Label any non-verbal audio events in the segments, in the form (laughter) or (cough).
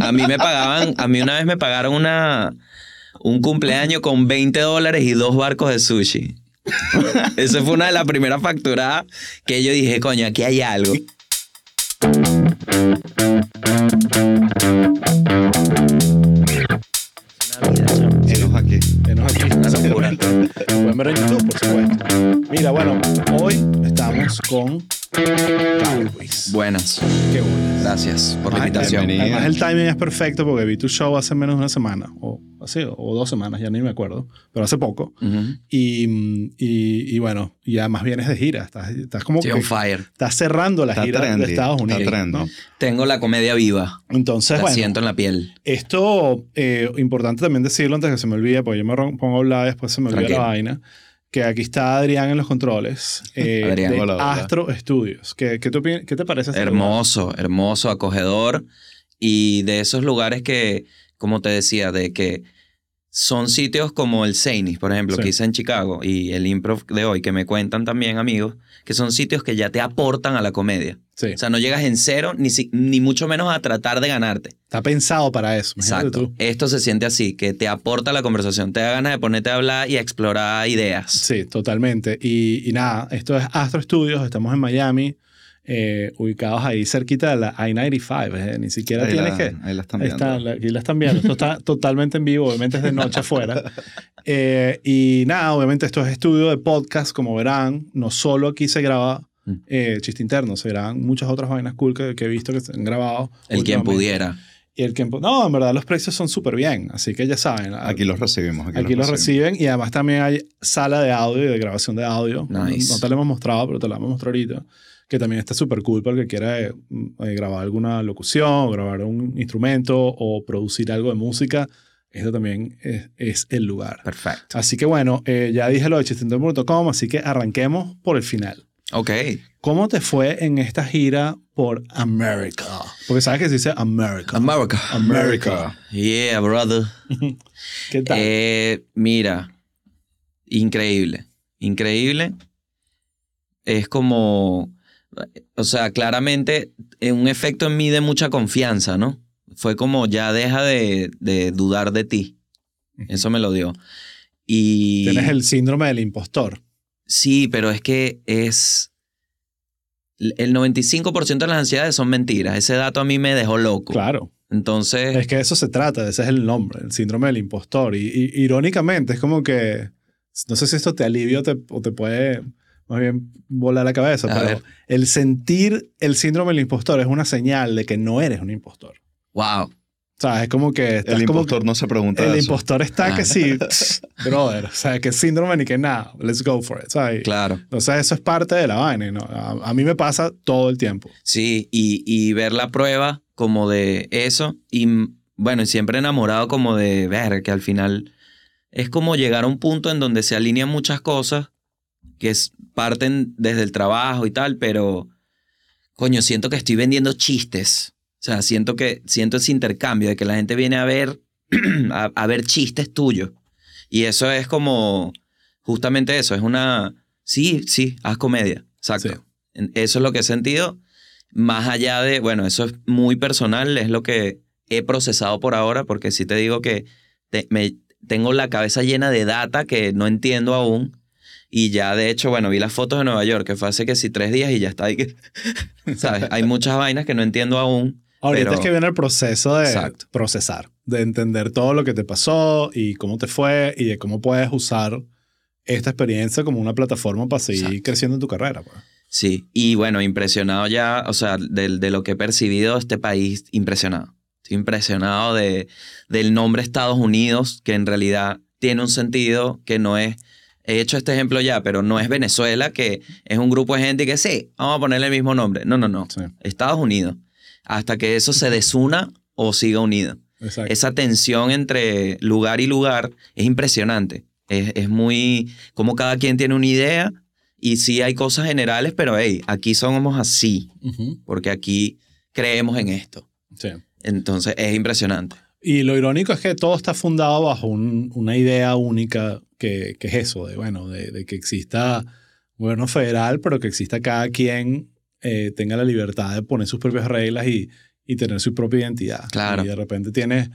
A mí me pagaban, a mí una vez me pagaron una, un cumpleaños con 20 dólares y dos barcos de sushi. Esa fue una de las primeras facturadas que yo dije, coño, aquí hay algo. Enos aquí. Venos aquí. Una (laughs) locura. Pueden ver en YouTube, por supuesto. Mira, bueno, hoy estamos con Buenas. Qué bueno. Gracias por la invitación. bienvenido. Además, el timing es perfecto porque vi tu show hace menos de una semana, o así, o dos semanas, ya ni me acuerdo, pero hace poco. Ujú. Y, y, y bueno, y además vienes de gira, estás, estás como que on fire. estás cerrando la Está gira trendy, de Estados está Unidos. trendy. ¿no? Tengo la comedia viva. Entonces, La bueno, siento en la piel. esto, eh, importante también decirlo antes que se me olvide, porque yo me ron- pongo a hablar y después se me olvida la vaina, que aquí está Adrián en los controles (laughs) eh, Adrián. de Hola, hola. Astro Studios. ¿Qué, qué, te qué te parece? este lugar? Hermoso, hermoso, acogedor. Y de esos lugares que, como te decía, de que son sitios como el Seinis, por ejemplo, Sí. que hice en Chicago, y el improv de hoy, que me cuentan también amigos, que son sitios que ya te aportan a la comedia. Sí, O sea, no llegas en cero, ni, si- ni mucho menos a tratar de ganarte. está pensado para eso. Exacto. tú. Esto se siente así, que te aporta la conversación, te da ganas de ponerte a hablar y a explorar ideas. Sí, totalmente. Y, y nada, esto es Astro Studios, estamos en Miami, eh, ubicados ahí cerquita de la I-95. eh, Ni siquiera Ahí tienes la, que... ahí la están viendo. está, la- aquí la están viendo. Esto está (laughs) totalmente en vivo, obviamente es de noche afuera. Eh, y nada, obviamente esto es estudio de podcast, como verán. No solo aquí se graba Mm. eh, chiste interno, se graban muchas otras vainas cool que, que he visto que se han grabado. El quien pudiera. Y el pu- No, en verdad los precios son súper bien, así que ya saben. Aquí los recibimos. Aquí, Aquí los reciben y además también hay sala de audio y de grabación de audio. Nice. No, no te lo hemos mostrado, pero te lo vamos a mostrar ahorita. Que también está súper cool para el que quiera eh, mm, eh, grabar alguna locución, grabar un instrumento o producir algo de música. Esto también es, es el lugar. Perfecto. Así que bueno, eh, ya dije lo de chistentero.com, así que arranquemos por el final. Ok. ¿Cómo te fue en esta gira por América? Porque sabes que se dice America. America. America. Yeah, brother. (laughs) ¿Qué tal? Eh, mira, increíble, increíble. Es como, o sea, claramente eh, un efecto en mí de mucha confianza, ¿no? Fue como ya deja de, de dudar de ti. Eso me lo dio. Y Tienes el síndrome del impostor. sí, pero es que es el 95% de las ansiedades son mentiras. Ese dato a mí me dejó loco. Claro. Entonces, Es que eso se trata, ese es el nombre, el síndrome del impostor. Y, y- irónicamente, es como que, no sé si esto te alivia o te, o te puede más bien volar la cabeza, A pero ver. el sentir el síndrome del impostor es una señal de que no eres un impostor. wow. O sea, es como que... El como impostor no se pregunta el eso. impostor está Ah. que sí, brother, o sea, que síndrome ni que nada, let's go for it, ¿sabes? Claro. Entonces eso es parte de la vaina, ¿no? A, a mí me pasa todo el tiempo. Sí, y, y ver la prueba como de eso. Y bueno, y siempre enamorado como de ver que al final es como llegar a un punto en donde se alinean muchas cosas que parten desde el trabajo y tal, pero coño, siento que estoy vendiendo chistes. O sea, siento que siento ese intercambio de que la gente viene a ver (clears throat) a, a ver chistes tuyos. Y eso es como justamente eso, es una sí, sí, haz comedia. Exacto. Sí. Eso es lo que he sentido más allá de, bueno, eso es muy personal, es lo que he procesado por ahora, porque sí te digo que te- me, tengo la cabeza llena de data que no entiendo aún. Y ya, de hecho, bueno, vi las fotos de Nueva York, que fue hace que sí tres días y ya está ahí que, (laughs) ¿sabes? Hay muchas vainas que no entiendo aún. Ahorita Pero- es que viene el proceso de Exacto. procesar, de entender todo lo que te pasó y cómo te fue y de cómo puedes usar esta experiencia como una plataforma para seguir Exacto. creciendo en tu carrera. pues. Sí, y bueno, impresionado ya, o sea, de, de lo que he percibido de este país, impresionado. Estoy impresionado de, del nombre Estados Unidos, que en realidad tiene un sentido que no es, he hecho este ejemplo ya, pero no es Venezuela, que es un grupo de gente que sí, vamos a ponerle el mismo nombre. No, no, no. Sí, Estados Unidos. Hasta que eso se desuna o siga unido. exacto. Esa tensión entre lugar y lugar es impresionante. Es, es muy, como cada quien tiene una idea y sí hay cosas generales, pero hey, aquí somos así, porque aquí creemos en esto. sí. Entonces es impresionante. Y lo irónico es que todo está fundado bajo un- una idea única que, que es eso, de, bueno, de, de que exista gobierno federal, pero que exista cada quien eh, tenga la libertad de poner sus propias reglas y, y tener su propia identidad. Claro. Y de repente tienes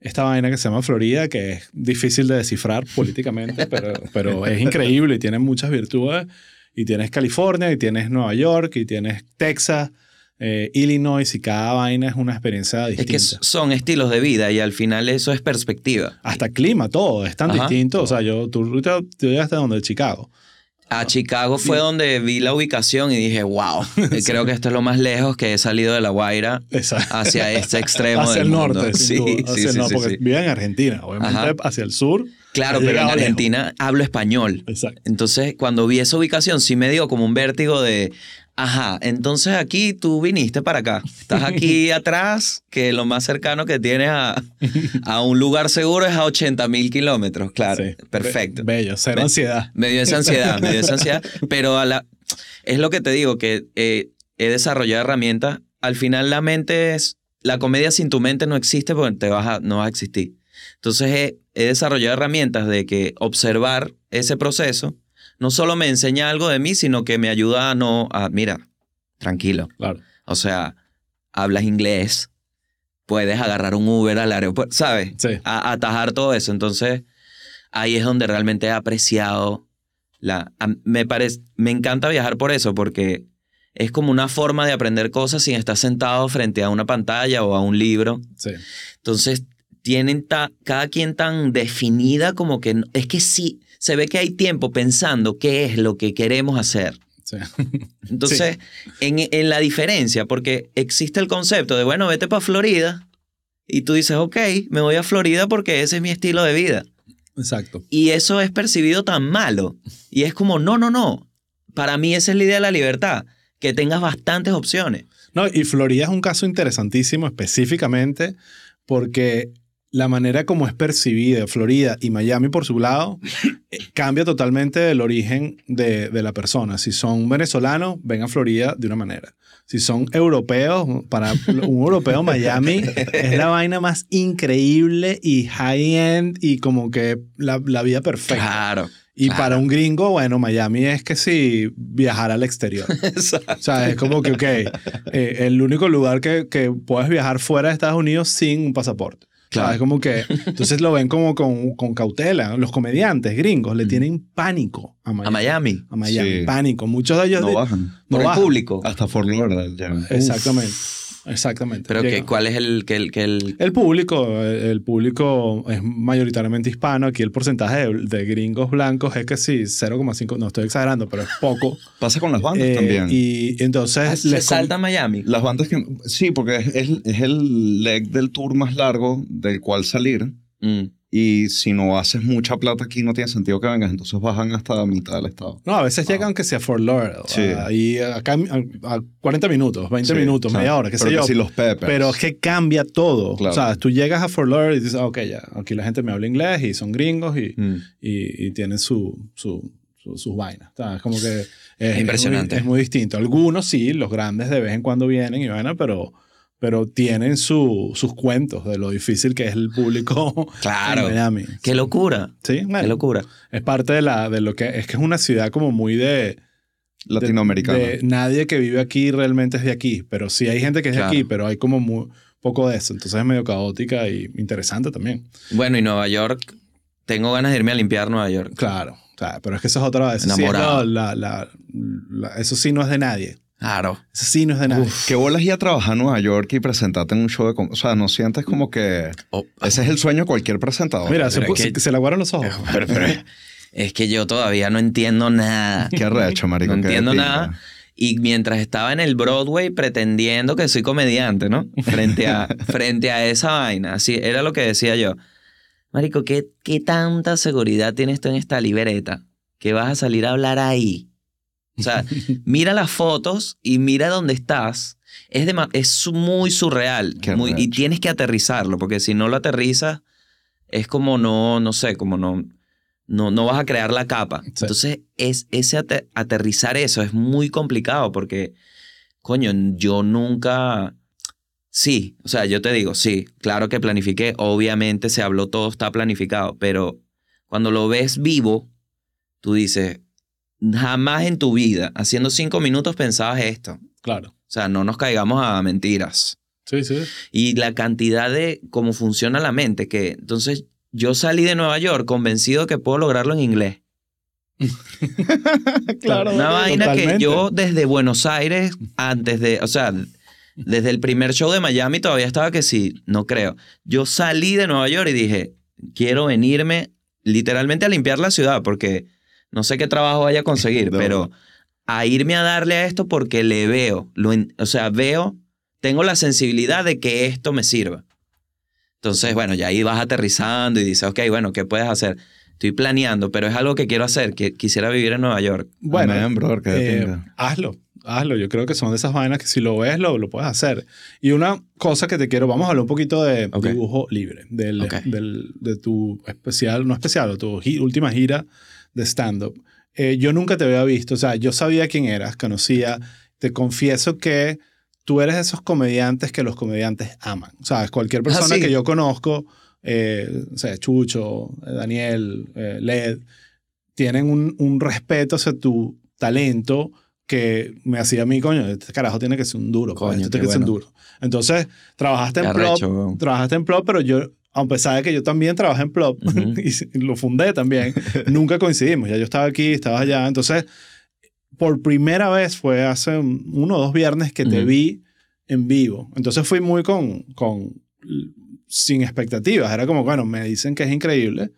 esta vaina que se llama Florida, que es difícil de descifrar (laughs) políticamente, pero, pero es increíble y tiene muchas virtudes. Y tienes California, y tienes Nueva York, y tienes Texas, eh, Illinois, y cada vaina es una experiencia Es distinta. que son estilos de vida y al final eso es perspectiva. Hasta clima, todo, es tan Ajá. distinto. O sea, yo, tú, ahorita- llegaste a donde, Chicago. A Chicago fue donde vi la ubicación y dije, wow, (laughs) creo que esto es lo más lejos que he salido de La Guaira Exacto. hacia este (laughs) extremo hacia del el mundo. norte, sin Sí, duda, sí, hacia el norte, sí, porque vive en Argentina. Obviamente, Ajá. hacia el sur. Claro, pero en lejos. Argentina hablo español. Exacto. Entonces, cuando vi esa ubicación, sí me dio como un vértigo de, ajá, entonces aquí tú viniste para acá. Estás aquí (laughs) atrás, que lo más cercano que tienes a, a un lugar seguro es a 80 mil kilómetros. Claro, Sí. perfecto. Be- bello, cero ansiedad. Me dio esa ansiedad, me dio esa (laughs) ansiedad. Pero a la, es lo que te digo, que eh, he desarrollado herramientas. Al final la mente es, la comedia sin tu mente no existe porque te vas a, no vas a existir. Entonces he, he desarrollado herramientas de que observar ese proceso no solo me enseña algo de mí, sino que me ayuda a no, a, mira, tranquilo. Claro. O sea, hablas inglés, puedes agarrar un Uber al aeropuerto, ¿sabes? Sí. a, a atajar todo eso. Entonces, ahí es donde realmente he apreciado la... a- me, parece, me encanta viajar por eso, porque es como una forma de aprender cosas sin estar sentado frente a una pantalla o a un libro. Sí. Entonces, tienen ta- cada quien tan definida como que... es que sí, se ve que hay tiempo pensando qué es lo que queremos hacer. Sí. (laughs) Entonces, en, en la diferencia, porque existe el concepto de, bueno, vete para Florida y tú dices, ok, me voy a Florida porque ese es mi estilo de vida. Exacto. Y eso es percibido tan malo. Y es como, no, no, no. Para mí esa es la idea de la libertad, que tengas bastantes opciones. No, y Florida es un caso interesantísimo específicamente porque la manera como es percibida Florida y Miami por su lado eh, cambia totalmente el origen de, de la persona. Si son venezolanos, ven a Florida de una manera. Si son europeos, para un europeo Miami es la vaina más increíble y high-end y como que la, la vida perfecta. Claro. Y claro. para un gringo, bueno, Miami es que si viajar al exterior. (laughs) Exacto. O sea, es como que, ok, eh, el único lugar que, que puedes viajar fuera de Estados Unidos sin un pasaporte. Claro. Es como que, entonces lo ven como con, con cautela. Los comediantes gringos le tienen pánico a Miami. A Miami. A Miami, Sí. pánico. Muchos de ellos... No de- bajan. no Por el público. Hasta Fort Lauderdale. Exactamente. Exactamente. Pero que. ¿cuál es el que el, que el El público, el, el público es mayoritariamente hispano. Aquí el porcentaje de, de gringos blancos es que sí, 0,5, no estoy exagerando, pero es poco. (laughs) Pasa con las bandas Eh, también. Y entonces Ah, se les salta a Miami? Las bandas que... Sí, porque es, es, es el leg del tour más largo del cual salir. Mm. Y si no haces mucha plata aquí, no tiene sentido que vengas. Entonces bajan hasta la mitad del estado. No, a veces Wow. llegan que sea Fort Lauderdale. Sí. Y acá a, a 40 minutos, 20 Sí, minutos, media hora, qué sé yo. que si los Peppers. Pero es que cambia todo. Claro. O sea, tú llegas a Fort Lauderdale y dices, ah, ok, ya, aquí la gente me habla inglés y son gringos y, Mm. y, y tienen su, su, su- sus vainas. O sea, es como que es, impresionante. Es muy, es muy distinto. Algunos sí, los grandes de vez en cuando vienen y vaina, pero, pero tienen su, sus cuentos de lo difícil que es el público (laughs) Claro. en Miami. Qué locura. Sí, Qué bueno, locura. es parte de, la, de lo que es que es una ciudad como muy de... Latinoamericana. de- de nadie que vive aquí realmente es de aquí, pero sí hay gente que es Claro. de aquí, pero hay como muy poco de eso. Entonces es medio caótica y interesante también. Bueno, y Nueva York, tengo ganas de irme a limpiar Nueva York. Claro, claro, pero es que eso es otra vez. Sí, Enamorado. la- la- eso sí no es de nadie. Claro. Eso sí no es de nadie. ¿Qué bolas ir a trabajar a Nueva York y presentarte en un show de... com- O sea, ¿no sientes como que... Oh, Ese es el sueño de cualquier presentador? Mira, se, que- se, se le aguaron los ojos. (laughs) pero- pero- es que yo todavía no entiendo nada. Qué arrecho, marico. No entiendo nada. Y mientras estaba en el Broadway pretendiendo que soy comediante, ¿no? Frente a, (laughs) frente a esa vaina. Así era lo que decía yo. Marico, ¿qué, ¿qué tanta seguridad tienes tú en esta libreta? Que vas a salir a hablar ahí. O sea, mira las fotos y mira dónde estás. Es, dema- es muy surreal. Muy- y tienes que aterrizarlo, porque si no lo aterrizas, es como no, no sé, como no, no, no vas a crear la capa. Sí. Entonces, es, ese ate- aterrizar eso es muy complicado porque, coño, yo nunca... Sí, o sea, yo te digo, sí, claro que planifiqué, obviamente se habló, todo está planificado, pero cuando lo ves vivo, tú dices, jamás en tu vida, haciendo cinco minutos pensabas esto. Claro. O sea, no nos caigamos a mentiras. Sí, sí. Y la cantidad de cómo funciona la mente, que entonces yo salí de Nueva York convencido que puedo lograrlo en inglés. (laughs) claro. Una vaina totalmente. que yo desde Buenos Aires, antes de, o sea, desde el primer show de Miami todavía estaba que sí, no creo. Yo salí de Nueva York y dije, quiero venirme literalmente a limpiar la ciudad porque no sé qué trabajo vaya a conseguir, (laughs) pero a irme a darle a esto porque le veo, lo o sea, veo, tengo la sensibilidad de que esto me sirva. Entonces, bueno, ya ahí vas aterrizando y dices, ok, bueno, ¿qué puedes hacer? Estoy planeando, pero es algo que quiero hacer, que quisiera vivir en Nueva York. Bueno, Amén, brother, eh, hazlo, hazlo. Yo creo que son de esas vainas que si lo ves, lo, lo puedes hacer. Y una cosa que te quiero, vamos a hablar un poquito de dibujo libre, del, del- de tu especial, no especial, tu gi- última gira de stand-up. Eh, yo nunca te había visto, o sea, yo sabía quién eras, conocía, te confieso que tú eres de esos comediantes que los comediantes aman. O sea, cualquier persona sí. que yo conozco, eh, o sea, Chucho, eh, Daniel, eh, Led, tienen un, un respeto hacia tu talento que me hacía a mí, coño, este carajo tiene que ser un duro, pues, Coño, este tiene que ser un duro. Entonces, trabajaste en Plop, trabajaste en Plop, pero yo, a pesar de que yo también trabajé en Plop Ujú. (laughs) y lo fundé también, nunca coincidimos. Ya yo estaba aquí, estabas allá. Entonces, por primera vez fue hace un- uno o dos viernes que te Ujú. vi en vivo. Entonces fui muy con, con, sin expectativas. Era como, bueno, me dicen que es increíble,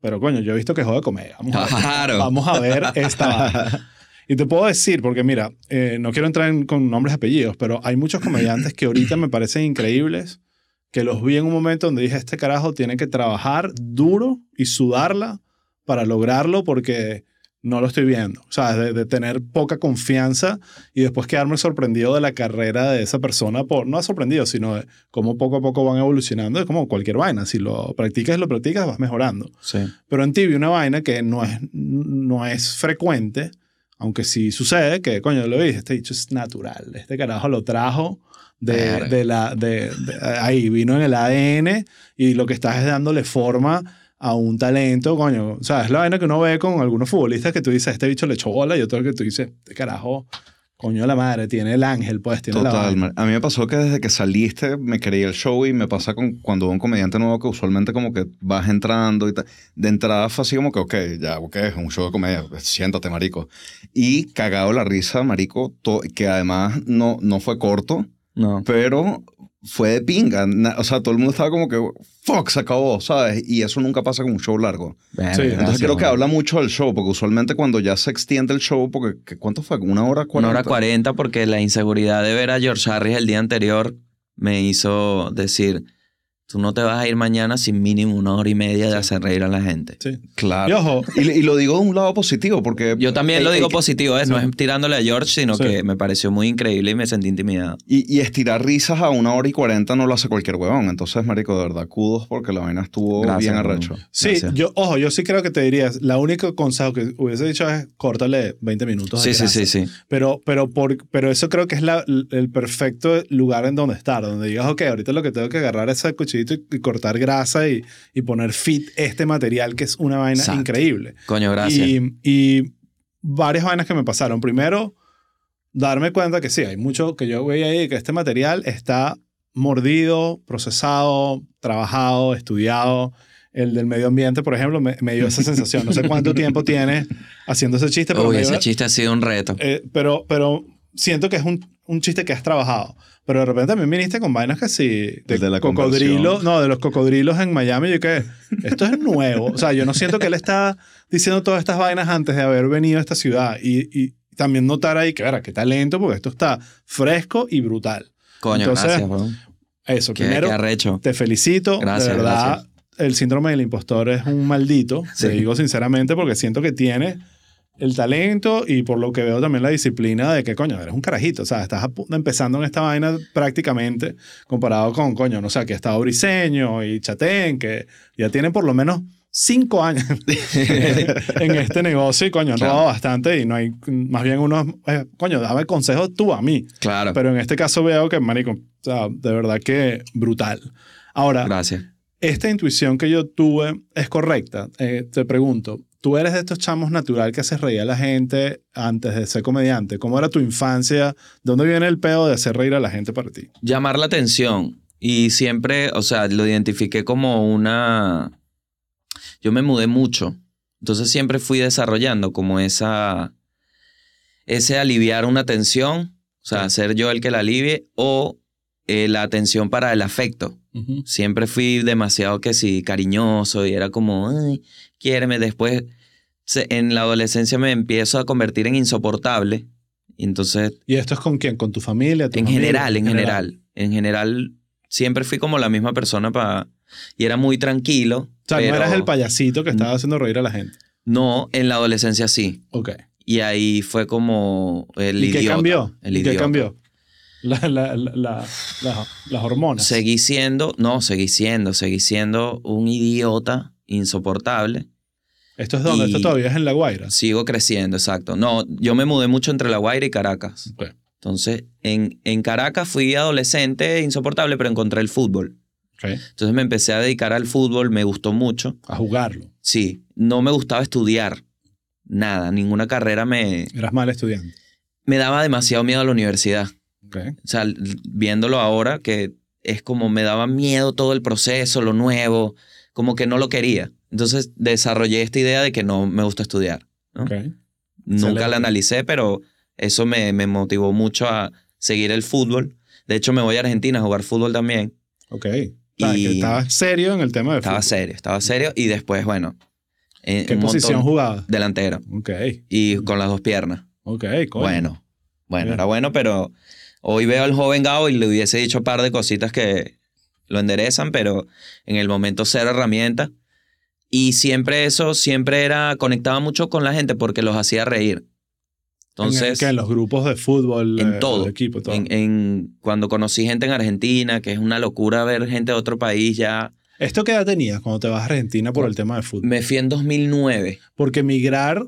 pero coño, yo he visto que juega comedia. Vamos a ver, Claro. vamos a ver esta. (laughs) Y te puedo decir, porque mira, eh, no quiero entrar en- con nombres y apellidos, pero hay muchos comediantes que ahorita me parecen increíbles, que los vi en un momento donde dije, este carajo tiene que trabajar duro y sudarla para lograrlo porque no lo estoy viendo. O sea, de, de tener poca confianza y después quedarme sorprendido de la carrera de esa persona, por, no sorprendido, sino de cómo poco a poco van evolucionando. Es como cualquier vaina. Si lo practicas lo practicas, vas mejorando. Sí. Pero en ti vi una vaina que no es, no es frecuente, aunque sí sucede, que coño, lo dije, este dicho es natural. Este carajo lo trajo de, de la, de, de- ahí, vino en el ADN y lo que estás es dándole forma a un talento, coño. O sea, es la vaina que uno ve con algunos futbolistas que tú dices, este bicho le echó bola y otro que tú dices, este carajo, coño de la madre, tiene el ángel, pues, tiene la Total, man. A mí me pasó que desde que saliste me quería el show y me pasa con cuando veo un comediante nuevo que usualmente como que vas entrando y tal. De entrada fue así como que, ok, ya, ok, es un show de comedia, siéntate, marico. Y cagado la risa, marico, que además no, no fue corto, No. pero fue de pinga. O sea, todo el mundo estaba como que, fuck, se acabó, ¿sabes? Y eso nunca pasa con un show largo. Sí, Entonces gracias, creo que habla mucho del show, porque usualmente cuando ya se extiende el show, porque ¿qué- ¿cuánto fue? ¿Una hora cuarenta? Una hora cuarenta porque la inseguridad de ver a George Harris el día anterior me hizo decir, tú no te vas a ir mañana sin mínimo una hora y media de hacer reír a la gente. Sí. Claro. Y ojo, Y, y lo digo de un lado positivo, porque... Yo también lo el- digo el- positivo, ¿eh? no es tirándole a George, sino Sí. que me pareció muy increíble y me sentí intimidado. Y, y estirar risas a una hora y cuarenta no lo hace cualquier huevón. Entonces, marico, de verdad, kudos porque la vaina estuvo Gracias, bien arrecho. Sí, Gracias. yo, ojo, yo sí creo que te dirías, la única consejo que hubiese dicho es córtale 20 minutos. Sí, sí, sí, sí. Pero, pero, por, pero eso creo que es la- el perfecto lugar en donde estar, donde digas, ok, ahorita lo que tengo que agarrar es el cuchillito y, cortar grasa y, y poner fit este material que es una vaina Exacto. increíble. Coño, gracias. Y, y varias vainas que me pasaron. Primero, darme cuenta que sí, hay mucho que yo veía ahí, que este material está mordido, procesado, trabajado, estudiado. El del medio ambiente, por ejemplo, me, me dio esa (laughs) sensación. No sé cuánto tiempo tienes haciendo ese chiste, pero, Uy, dio ese una- chiste ha sido un reto. eh, pero, pero siento que es un, un chiste que has trabajado. Pero de repente también viniste con vainas que sí, de, de la cocodrilo, conversión. no, de los cocodrilos en Miami. Yo que esto es nuevo. O sea, yo no siento que él está diciendo todas estas vainas antes de haber venido a esta ciudad. Y, y también notar ahí que, verá, qué talento, porque esto está fresco y brutal. Coño, entonces, gracias, weón. Eso, Qué, primero, qué arrecho. te felicito. Gracias, de verdad, gracias. el síndrome del impostor es un maldito. Sí. Te digo sinceramente porque siento que tiene el talento y por lo que veo también la disciplina de que, coño, eres un carajito. O sea, estás a empezando en esta vaina prácticamente comparado con, coño, no sé, ha estado Briseño y Chatén, que ya tienen por lo menos cinco años (laughs) en este negocio y, coño, han Claro. robado bastante y no hay, más bien unos, eh, coño, dame consejos tú a mí. Claro. Pero en este caso veo que, marico, o sea, de verdad que brutal. Ahora, Gracias. esta intuición que yo tuve es correcta. Eh, te pregunto, tú eres de estos chamos natural que haces reír a la gente antes de ser comediante. ¿Cómo era tu infancia? ¿Dónde viene el pedo de hacer reír a la gente para ti? Llamar la atención. Y siempre, o sea, lo identifiqué como una... Yo me mudé mucho. Entonces siempre fui desarrollando como esa... Ese aliviar una tensión, o sea, ser yo el que la alivie, o eh, la atención para el afecto. Siempre fui demasiado que sí, cariñoso y era como, ay, quiéreme. Después, en la adolescencia me empiezo a convertir en insoportable. Y entonces, ¿Y esto es con quién? ¿Con tu familia? tu en familia? general, en general, en general, siempre fui como la misma persona para... Y era muy tranquilo. O sea, pero no eras el payasito que estaba haciendo reír a la gente. No, en la adolescencia sí. Ok. Y ahí fue como el ¿Y qué idiota. cambió? El ¿Y qué idiota. cambió? La- la- las hormonas. Seguí siendo, no, seguí siendo, seguí siendo un idiota insoportable. ¿Esto es donde? y- ¿Esto todavía es en La Guaira? Sigo creciendo, exacto. No, yo me mudé mucho entre La Guaira y Caracas. Entonces, en, en Caracas fui adolescente insoportable, pero encontré el fútbol. Entonces me empecé a dedicar al fútbol, me gustó mucho. A jugarlo. Sí, no me gustaba estudiar. Nada, ninguna carrera me, Eras mal estudiante. me daba demasiado miedo a la universidad. O sea, viéndolo ahora, que es como me daba miedo todo el proceso, lo nuevo, como que no lo quería. Entonces desarrollé esta idea de que no me gusta estudiar. ¿no? Nunca Excelente. la analicé, pero eso me, me motivó mucho a seguir el fútbol. De hecho, me voy a Argentina a jugar fútbol también. Ok. Y- estabas serio en el tema de Estaba fútbol. serio, estaba serio. Y después, bueno, en ¿Qué posición jugabas? Delantero. Ok. Y con las dos piernas. Ok, coño. Bueno, bueno, Bien. era bueno, pero hoy veo al joven Gabo y le hubiese dicho un par de cositas que lo enderezan, pero en el momento cero herramienta. Y siempre eso, siempre era, conectaba mucho con la gente porque los hacía reír. Entonces, ¿En, que en los grupos de fútbol, en eh, todo. equipo, todo. en, en- cuando conocí gente en Argentina, que es una locura ver gente de otro país ya, ¿Esto qué edad tenías cuando te vas a Argentina por el tema de fútbol? me fui en 2009. Porque migrar,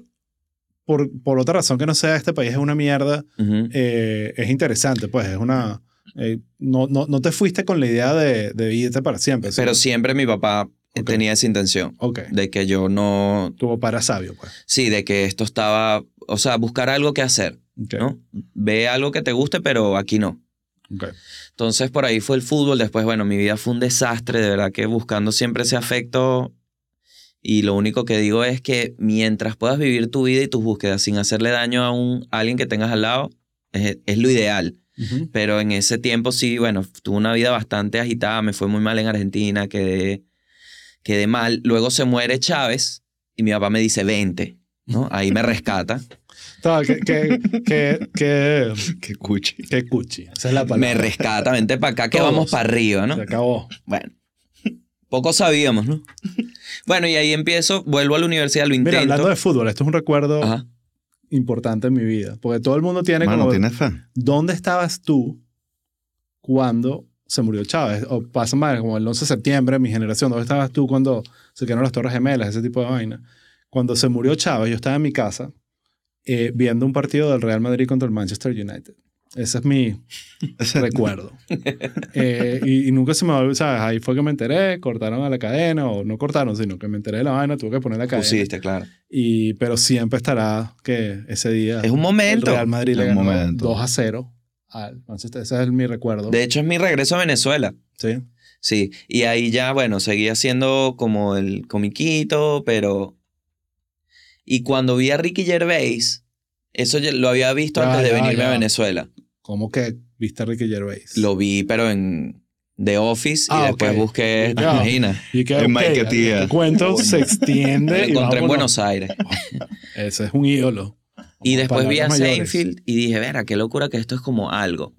por, por otra razón que no sea este país es una mierda, eh, es interesante, pues es una... eh, no, no, no te fuiste con la idea de, de irte para siempre. ¿sí? Pero siempre mi papá tenía esa intención de que yo no, Tu papá era sabio, pues. sí, de que esto estaba, o sea, buscar algo que hacer. Ok. ¿no? Ve algo que te guste, pero aquí no. Entonces por ahí fue el fútbol, después, bueno, mi vida fue un desastre, de verdad que buscando siempre ese afecto y lo único que digo es que mientras puedas vivir tu vida y tus búsquedas sin hacerle daño a, un, a alguien que tengas al lado, es, es lo ideal. Ujú. Pero en ese tiempo sí, bueno, tuve una vida bastante agitada, me fue muy mal en Argentina, quedé, quedé mal. Luego se muere Chávez y mi papá me dice, vente, ¿no? Ahí me rescata. (laughs) Todo, que, que, que, que, Qué cuchi. que cuchi. Esa es la me palabra. rescata, vente para acá que Todos. vamos para arriba, ¿no? Se acabó. Bueno, poco sabíamos, ¿no? Bueno, y ahí empiezo, vuelvo a la universidad, lo intento. Mira, hablando de fútbol, esto es un recuerdo Ajá. Importante en mi vida. Porque todo el mundo tiene Mano, como... ¿tienes fe? ¿Dónde estabas tú cuando se murió Chávez? O pasa mal, como el 11 de septiembre, mi generación. ¿Dónde estabas tú cuando se quedaron las Torres Gemelas, ese tipo de vaina? Cuando se murió Chávez, yo estaba en mi casa eh, viendo un partido del Real Madrid contra el Manchester United. Ese es mi recuerdo. Eh, y, y nunca se me olvidó, ¿sabes? Ahí fue que me enteré, cortaron a la cadena, o no cortaron, sino que me enteré de la vaina, tuve que poner la cadena. Pusiste, claro. Y, pero siempre estará que ese día Es un el momento. Real Madrid le ganó momento. 2 a 0 al Manchester. Ese es mi recuerdo. De hecho, es mi regreso a Venezuela. sí. Sí, y ahí ya, bueno, seguía siendo como el comiquito, pero... Y cuando vi a Ricky Gervais, eso lo había visto antes de ya, venirme ya. a Venezuela. ¿Cómo que viste a Ricky Gervais? Lo vi, pero en The Office, Ah, y después busqué, Ya. imagina, y que, En ok, Mike Tía. el cuento (laughs) se extiende. lo y encontré en vámonos. Buenos Aires. (laughs) Ese es un ídolo. Y después vi a. Seinfeld y dije, verá, qué locura que esto es como algo.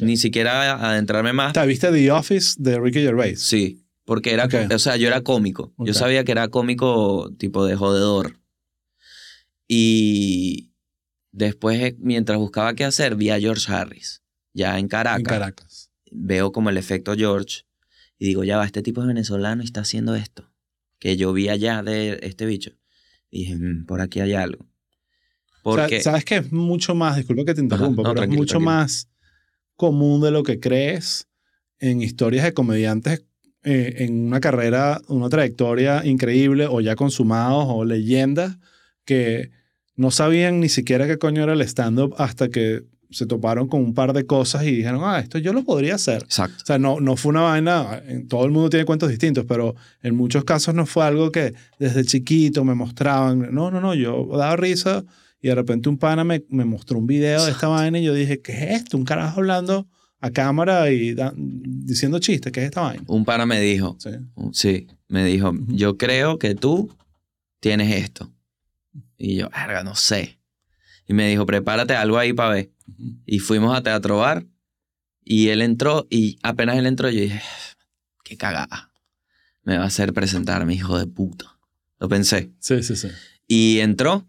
Ni siquiera adentrarme más. ¿Te viste The Office de Ricky Gervais? Sí, porque era, o sea, yo era cómico. Yo sabía que era cómico tipo de jodedor. Y después, eh, mientras buscaba qué hacer, vi a George Harris, ya en Caracas. En Caracas. Veo como el efecto George y digo, ya va, este tipo es venezolano y está haciendo esto. Que yo vi allá de este bicho. Y dije, "Mm, por aquí hay algo. O sea, Porque, Sabes que es mucho más, disculpa que te interrumpa, no, pero es mucho tranquilo. más común de lo que crees en historias de comediantes eh, en una carrera, una trayectoria increíble o ya consumados o leyendas que no sabían ni siquiera qué coño era el stand-up hasta que se toparon con un par de cosas y dijeron, ah, esto yo lo podría hacer. Exacto. O sea, no, no fue una vaina, en- todo el mundo tiene cuentos distintos, pero en muchos casos no fue algo que desde chiquito me mostraban. No, no, no, yo daba risa y de repente un pana me, me mostró un video de esta vaina y yo dije, ¿qué es esto? Un carajo hablando a cámara y da- diciendo chistes, ¿qué es esta vaina? Un pana me dijo, Sí. sí, me dijo, yo creo que tú tienes esto. Y yo, verga, no sé. Y me dijo, prepárate algo ahí para ver. Y fuimos a Teatro Bar y él entró y apenas él entró yo dije, qué cagada. Me va a hacer presentarme, hijo de puta. Lo pensé. Sí, sí, sí. Y entró,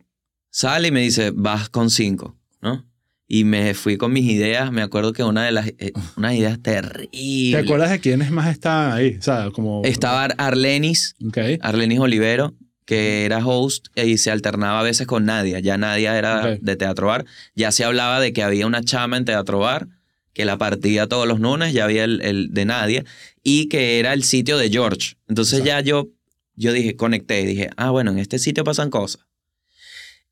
sale y me dice, vas con cinco, ¿no? Y me fui con mis ideas. Me acuerdo que una de las, eh, unas ideas ¿Te terribles. acuerdas de quiénes más estaban ahí? O sea, como... Estaba Ar- Arlenis, Ok. Arlenis Olivero, que era host y se alternaba a veces con Nadia. Ya Nadia era de Teatro Bar. Ya se hablaba de que había una chama en Teatro Bar que la partía todos los lunes, ya había el, el de Nadia, y que era el sitio de George. Entonces ya yo, yo dije, conecté, dije, ah, bueno, en este sitio pasan cosas.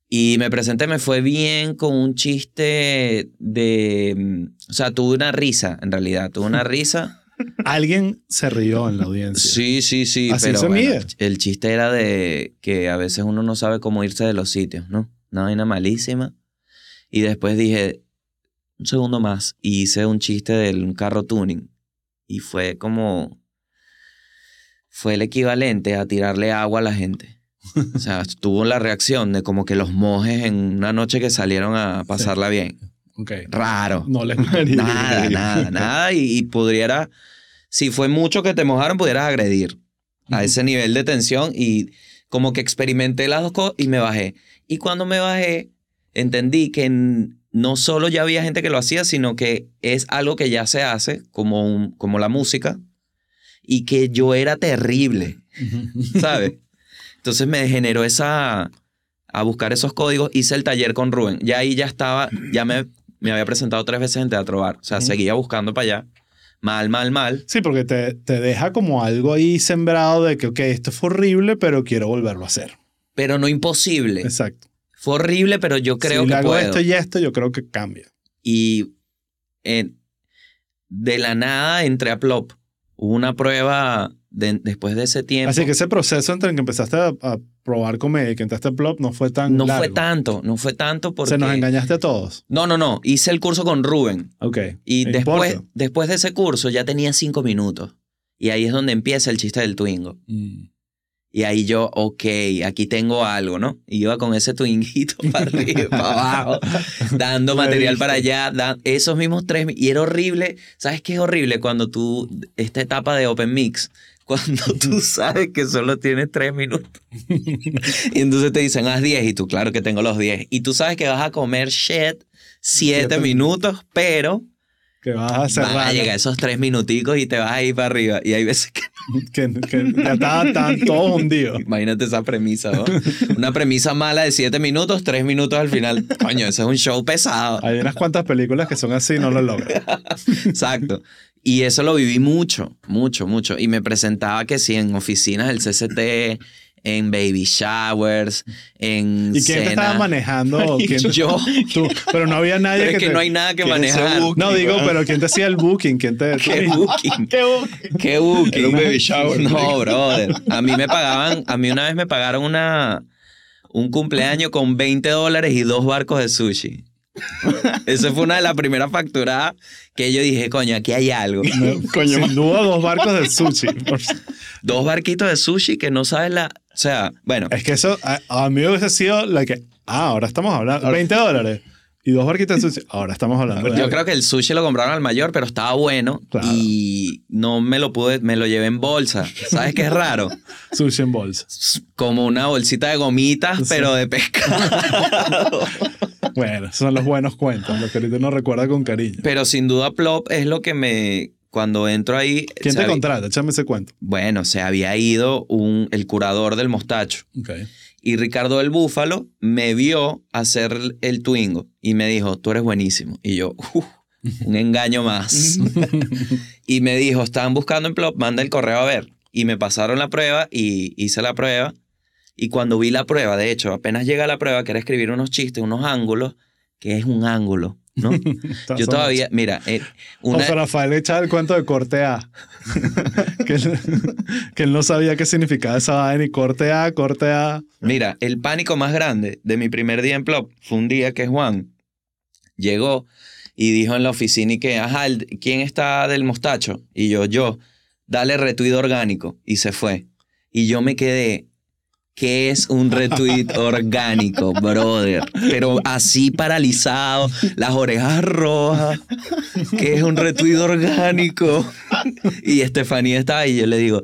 Y me presenté, me fue bien con un chiste de... mm, O sea, tuve una risa, en realidad, tuve una (laughs) risa. Alguien se rió en la audiencia. Sí, sí, sí. Así pero se bueno, mide. el chiste era de que a veces uno no sabe cómo irse de los sitios, ¿no? Una vaina malísima. Y después dije, un segundo más, y hice un chiste de un carro tuning. Y fue como. Fue el equivalente a tirarle agua a la gente. O sea, (laughs) tuvo la reacción de como que los mojes en una noche que salieron a pasarla bien. Ok. Raro. No les (laughs) Nada, nada, nada. Y, y pudiera, si fue mucho que te mojaron, pudieras agredir a ese nivel de tensión. Y como que experimenté las dos cosas y me bajé. Y cuando me bajé, entendí que no solo ya había gente que lo hacía, sino que es algo que ya se hace, como, un- como la música, y que yo era terrible, ¿sabes? (laughs) Entonces me generó esa a buscar esos códigos, hice el taller con Rubén. Ya ahí ya estaba, ya me, me había presentado tres veces en Teatro Bar. O sea, seguía buscando para allá. Mal, mal, mal. Sí, porque te, te deja como algo ahí sembrado de que, ok, esto fue horrible, pero quiero volverlo a hacer. Pero no imposible. Exacto. Fue horrible, pero yo creo si que le hago puedo. esto y esto, yo creo que cambia. Y en- de la nada entré a Plop. Hubo una prueba de- después de ese tiempo. Así que ese proceso entre el que empezaste a, a probar comedia y que entraste a Plop no fue tan no largo. fue tanto, no fue tanto porque... Se nos engañaste a todos. No, no, no. Hice el curso con Rubén. Ok. Y después, importa. después de ese curso ya tenía cinco minutos. Y ahí es donde empieza el chiste del Twingo. Mm. Y ahí yo, ok, aquí tengo algo, ¿no? Y iba con ese twinguito (laughs) para arriba para abajo, (laughs) dando material para allá, da- esos mismos tres. Y era horrible. ¿Sabes qué es horrible? Cuando tú, esta etapa de Open Mix, cuando tú sabes que solo tienes tres minutos. (laughs) y entonces te dicen, haz 10 y tú, claro que tengo los 10. Y tú sabes que vas a comer shit siete Siete minutos, pero Que vas a van a cerrar. llegar esos tres minuticos y te vas a ir para arriba. Y hay veces que (laughs) Que, que ya estaban estaban todos hundidos. Imagínate esa premisa, ¿no? Una premisa mala de siete minutos, tres minutos al final. Coño, ese es un show pesado. Hay unas cuantas películas que son así y no lo logran. (laughs) Exacto. Y eso lo viví mucho, mucho, mucho. Y me presentaba que sí, en oficinas del CCT, en baby showers, en ¿Y quién te estaba manejando? (laughs) ¿Quién- Yo. (laughs) Tú. Pero no había nadie Pero es que, que te- no hay nada que ¿Quién es ese manejar. No, digo, pero ¿quién te hacía el booking? ¿Quién te... (laughs) ¿Qué booking? ¿Qué booking? ¿Qué booking? Era un baby shower. No, brother. A mí me pagaban, a mí una vez me pagaron una, un cumpleaños con 20 dólares y dos barcos de sushi. (laughs) Esa fue una de las primeras facturadas que yo dije, coño, aquí hay algo. Coño, Sin duda, dos barcos de sushi. Dos barquitos de sushi que no sabes la... O sea, bueno, Es que eso a, a mí hubiese sido la que... Ah, ahora estamos hablando... 20 dólares. Y dos barquitos de sushi. Ahora estamos hablando de yo creo que el sushi lo compraron al mayor, pero estaba bueno Claro. y no me lo pude, me lo llevé en bolsa. ¿Sabes qué es raro? (laughs) Sushi en bolsa. Como una bolsita de gomitas, Sí. pero de pescado. (laughs) Bueno, esos son los buenos cuentos, los que ahorita uno recuerda con cariño. Pero sin duda Plop es lo que me... Cuando entro ahí... ¿Quién te había- contrata? Échame ese cuento. Bueno, se había ido un, el curador del mostacho. Ok. Y Ricardo del Búfalo me vio hacer el Twingo y me dijo, tú eres buenísimo. Y yo, "Uf, un engaño más. (laughs) y me dijo, estaban buscando en Plop, manda el correo a ver. Y me pasaron la prueba y hice la prueba. Y cuando vi la prueba, de hecho, apenas llega la prueba, que era escribir unos chistes, unos ángulos, que es un ángulo, ¿no? (laughs) Yo todavía, mira, eh, una, José Rafael echaba el cuento de corte A. (laughs) que, él, que él no sabía qué significaba esa vaina y corte A, corte A. Mira, el pánico más grande de mi primer día en Plop fue un día que Juan llegó y dijo en la oficina y que, ajá, ¿quién está del mostacho? Y yo, yo, dale retweet orgánico. Y se fue. Y yo me quedé, ¿qué es un retweet (laughs) orgánico, brother? Pero así paralizado, las orejas rojas. ¿Qué es un retweet orgánico? Y Estefanía está ahí y yo le digo,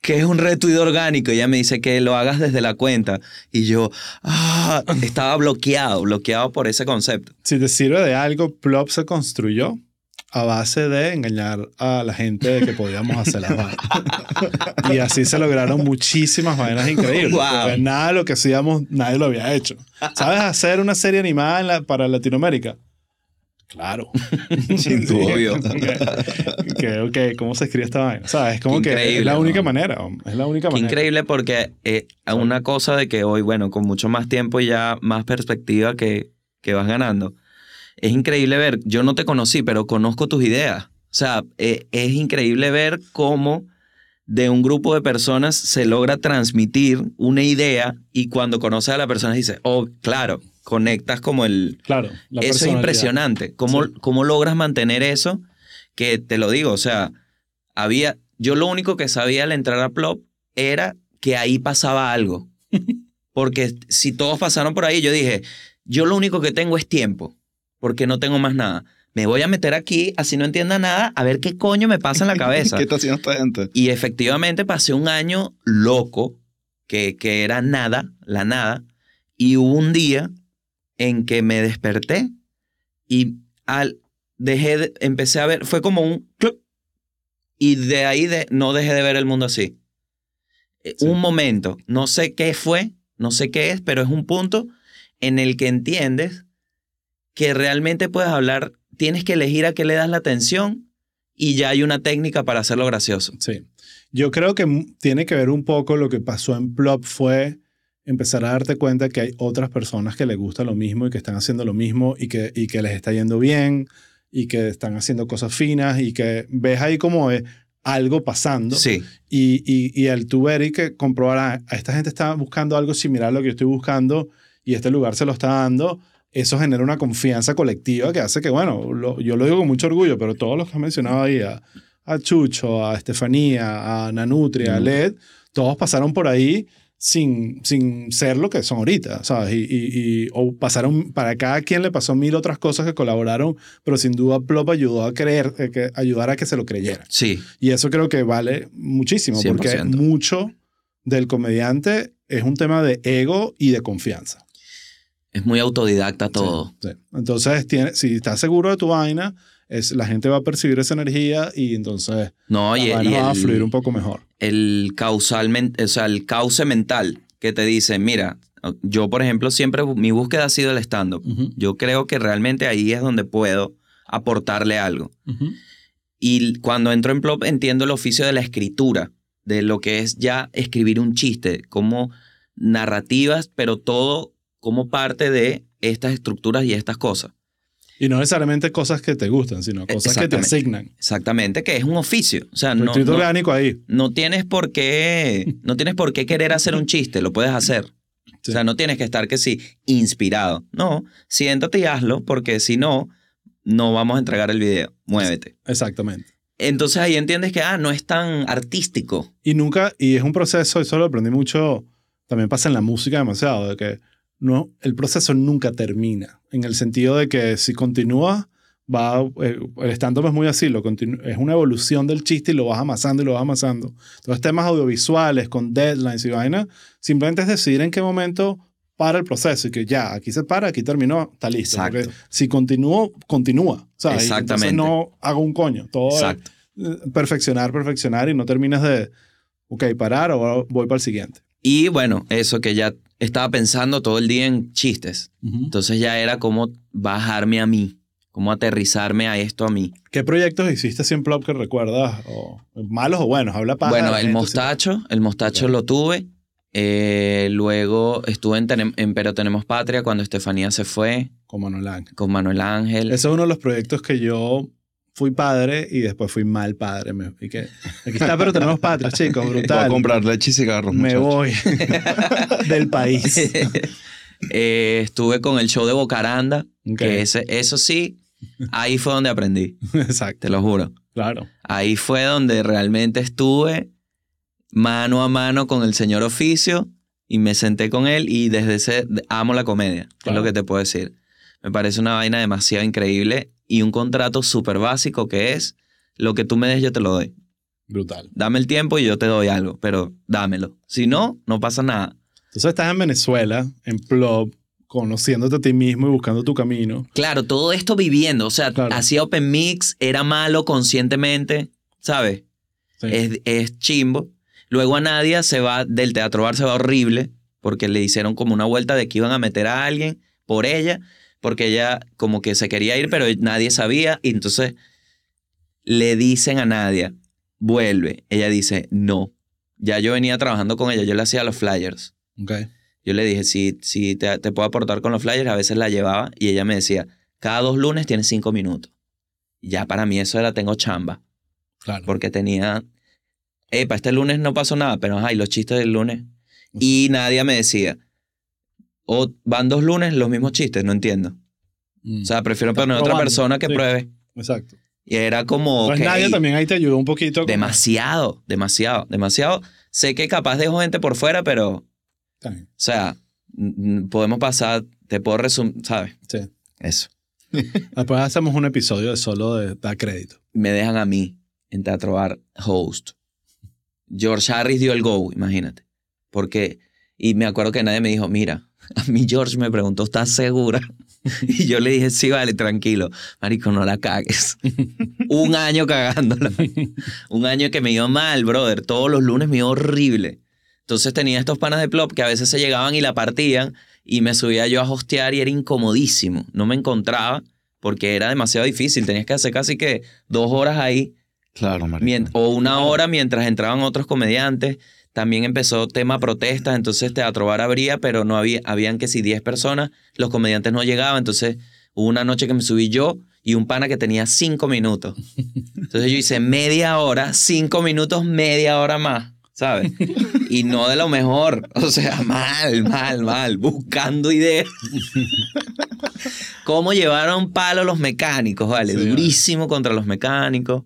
¿qué es un retweet orgánico? Y ella me dice que lo hagas desde la cuenta. Y yo, ah, estaba bloqueado, bloqueado por ese concepto. Si te sirve de algo, Plop se construyó a base de engañar a la gente de que podíamos hacer las vainas. (laughs) y así se lograron muchísimas vainas increíbles. Wow. Porque nada de lo que hacíamos, nadie lo había hecho. ¿Sabes hacer una serie animada en la- para Latinoamérica? Claro. (laughs) Sin duda. Obvio. (laughs) que, ok, ¿cómo se escribe esta vaina? O sea, es como que es la única ¿no? manera. Es la única Qué manera. increíble porque eh, una cosa de que hoy, bueno, con mucho más tiempo y ya más perspectiva que, que vas ganando, es increíble ver, yo no te conocí, pero conozco tus ideas. O sea, eh, es increíble ver cómo de un grupo de personas se logra transmitir una idea y cuando conoces a la persona dices, oh, claro, conectas como el... Claro. la eso es impresionante. ¿Cómo, Sí. ¿Cómo logras mantener eso? Que te lo digo, o sea, había, yo lo único que sabía al entrar a Plop era que ahí pasaba algo. (laughs) Porque si todos pasaron por ahí, yo dije, yo lo único que tengo es tiempo, porque no tengo más nada. Me voy a meter aquí, así no entienda nada, a ver qué coño me pasa en la cabeza. (laughs) ¿Qué está haciendo esta gente? Y efectivamente pasé un año loco, que, que era nada, la nada, y hubo un día en que me desperté y al, dejé de- empecé a ver, fue como un clup, y de ahí de, no dejé de ver el mundo así. Eh, Sí. Un momento, no sé qué fue, no sé qué es, pero es un punto en el que entiendes que realmente puedes hablar, tienes que elegir a qué le das la atención y ya hay una técnica para hacerlo gracioso. Sí. Yo creo que tiene que ver un poco lo que pasó en Plop fue empezar a darte cuenta que hay otras personas que les gusta lo mismo y que están haciendo lo mismo y que, y que les está yendo bien y que están haciendo cosas finas y que ves ahí como eh, algo pasando. Sí. Y, y, y al tú ver y que comprobar, ah, a esta gente está buscando algo similar a lo que yo estoy buscando y este lugar se lo está dando, eso genera una confianza colectiva que hace que, bueno, lo- yo lo digo con mucho orgullo, pero todos los que has mencionado ahí, a, a Chucho, a Estefanía, a Nanutria, a. Led, todos pasaron por ahí sin, sin ser lo que son ahorita, ¿sabes? Y, y, y- o pasaron, para cada quien le pasó mil otras cosas que colaboraron, pero sin duda Plop ayudó a creer, eh, que, ayudar a que se lo creyera. Sí, Y eso creo que vale muchísimo, porque 100%. mucho del comediante es un tema de ego y de confianza. Es muy autodidacta todo. Sí. Entonces, tiene, si estás seguro de tu vaina, es, la gente va a percibir esa energía y entonces No, y, van a fluir un poco mejor. el causalmente, o sea, el cauce mental que te dice, mira, yo por ejemplo siempre mi búsqueda ha sido el stand-up. Yo creo que realmente ahí es donde puedo aportarle algo. Y cuando entro en Plop entiendo el oficio de la escritura, de lo que es ya escribir un chiste, como narrativas, pero todo como parte de estas estructuras y estas cosas. Y no necesariamente cosas que te gustan, sino cosas que te asignan. Exactamente, que es un oficio. O sea, Tu no, no- orgánico ahí. no tienes por qué, (laughs) no tienes por qué querer hacer un chiste, lo puedes hacer. Sí. O sea, no tienes que estar que sí, inspirado. No, siéntate y hazlo, porque si no, no vamos a entregar el video. Muévete. Exactamente. Entonces ahí entiendes que, ah, no es tan artístico. Y nunca, y es un proceso, eso lo aprendí mucho, también pasa en la música demasiado, de que no, el proceso nunca termina, en el sentido de que si continúa, va, eh, el stand-up es muy así, lo es una evolución del chiste y lo vas amasando y lo vas amasando. Entonces temas audiovisuales, con deadlines y vaina, simplemente es decidir en qué momento para el proceso y que ya, aquí se para, aquí terminó, está listo. Exacto. Porque si continúo, continúa. ¿sabes? Entonces Exactamente. no hago un coño. Todo es- Exacto. eh, perfeccionar, perfeccionar y no terminas de, ok, parar o voy para el siguiente. Y bueno, eso que ya estaba pensando todo el día en chistes. Entonces ya era como bajarme a mí. cómo aterrizarme a esto a mí. ¿Qué proyectos hiciste en Plop que recuerdas? O, malos o buenos? Habla paja. Bueno, el mostacho, el mostacho lo tuve. Eh, luego estuve en, Tenem- en Pero Tenemos Patria cuando Estefanía se fue, Con Manuel Ángel. con Manuel Ángel. Ese es uno de los proyectos que yo fui padre y después fui mal padre. Me- y que, aquí está, pero tenemos patria, chicos, Voy a brutal. comprar leche y cigarros, Me voy (laughs) del país. (laughs) Eh, estuve con el show de Bocaranda, que ese, eso sí, ahí fue donde aprendí, Exacto, te lo juro. claro. Ahí fue donde realmente estuve mano a mano con el señor oficio y me senté con él y desde ese amo la comedia, es lo que te puedo decir. Me parece una vaina demasiado increíble y un contrato súper básico que es lo que tú me des yo te lo doy. Brutal. Dame el tiempo y yo te doy algo, pero dámelo. Si no, no pasa nada. Entonces estás en Venezuela, en Plop, conociéndote a ti mismo y buscando tu camino. Claro, todo esto viviendo, o sea, Claro. hacía open mix, era malo conscientemente, ¿sabes? Sí. es, es chimbo. Luego a Nadia se va del Teatro Bar, se va horrible, porque le hicieron como una vuelta de que iban a meter a alguien por ella, porque ella como que se quería ir, pero nadie sabía, y entonces le dicen a Nadia, vuelve. Ella dice, no. Ya yo venía trabajando con ella, yo le hacía los flyers. Ok. Yo le dije, si, si te, te puedo aportar con los flyers, a veces la llevaba y ella me decía, cada dos lunes tienes cinco minutos. Ya para mí eso era, tengo chamba Claro. porque tenía, epa, este lunes no pasó nada, pero ajá, y los chistes del lunes. Y nadie me decía, o van dos lunes los mismos chistes, no entiendo. Mm. O sea, prefiero poner a otra persona que sí. pruebe. Exacto. Y era como, Pues nadie también ahí te ayudó un poquito. con- demasiado, demasiado, demasiado. Sé que capaz dejo gente por fuera, pero, o Está bien. sea, podemos pasar, te puedo resumir, ¿sabes? Sí. Eso. (laughs) Después hacemos un episodio de solo de dar crédito. Me dejan a mí en Teatro Bar host. George Harris dio el go, imagínate. Porque, y me acuerdo que nadie me dijo, mira, (laughs) a mí George me preguntó, ¿estás segura? (laughs) Y yo le dije, sí, vale, tranquilo. Marico, no la cagues. (laughs) Un año cagándola. Un año que me iba mal, brother. Todos los lunes me iba horrible. Entonces tenía estos panas de plop que a veces se llegaban y la partían y me subía yo a hostear y era incomodísimo. No me encontraba porque era demasiado difícil. Tenías que hacer casi que dos horas ahí Claro, marico. O una hora mientras entraban otros comediantes. También empezó tema protestas, entonces Teatro Bar abría, pero no había, habían que si 10 personas, los comediantes no llegaban, entonces hubo una noche que me subí yo y un pana que tenía 5 minutos. Entonces yo hice media hora, 5 minutos, media hora más, ¿sabes? Y no de lo mejor, (laughs) o sea, mal, mal, mal, buscando ideas. ¿Cómo llevaron palo los mecánicos? Vale, Sí, vale. durísimo contra los mecánicos.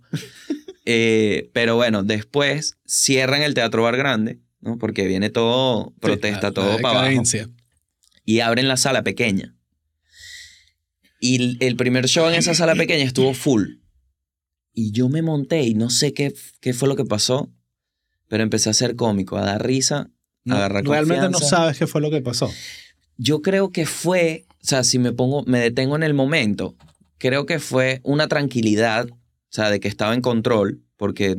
Eh, pero bueno, después cierran el Teatro Bar Grande, ¿no? Porque viene todo, protesta Sí, la- todo la para abajo. Y abren la sala pequeña. Y el- primer show en esa sala pequeña estuvo full. Y yo me monté y no sé qué, qué fue lo que pasó, pero empecé a ser cómico, a dar risa, No, a agarrar realmente no sabes qué fue lo que pasó. Yo creo que fue, o sea, si me pongo, me detengo en el momento, creo que fue una tranquilidad, o sea, de que estaba en control, porque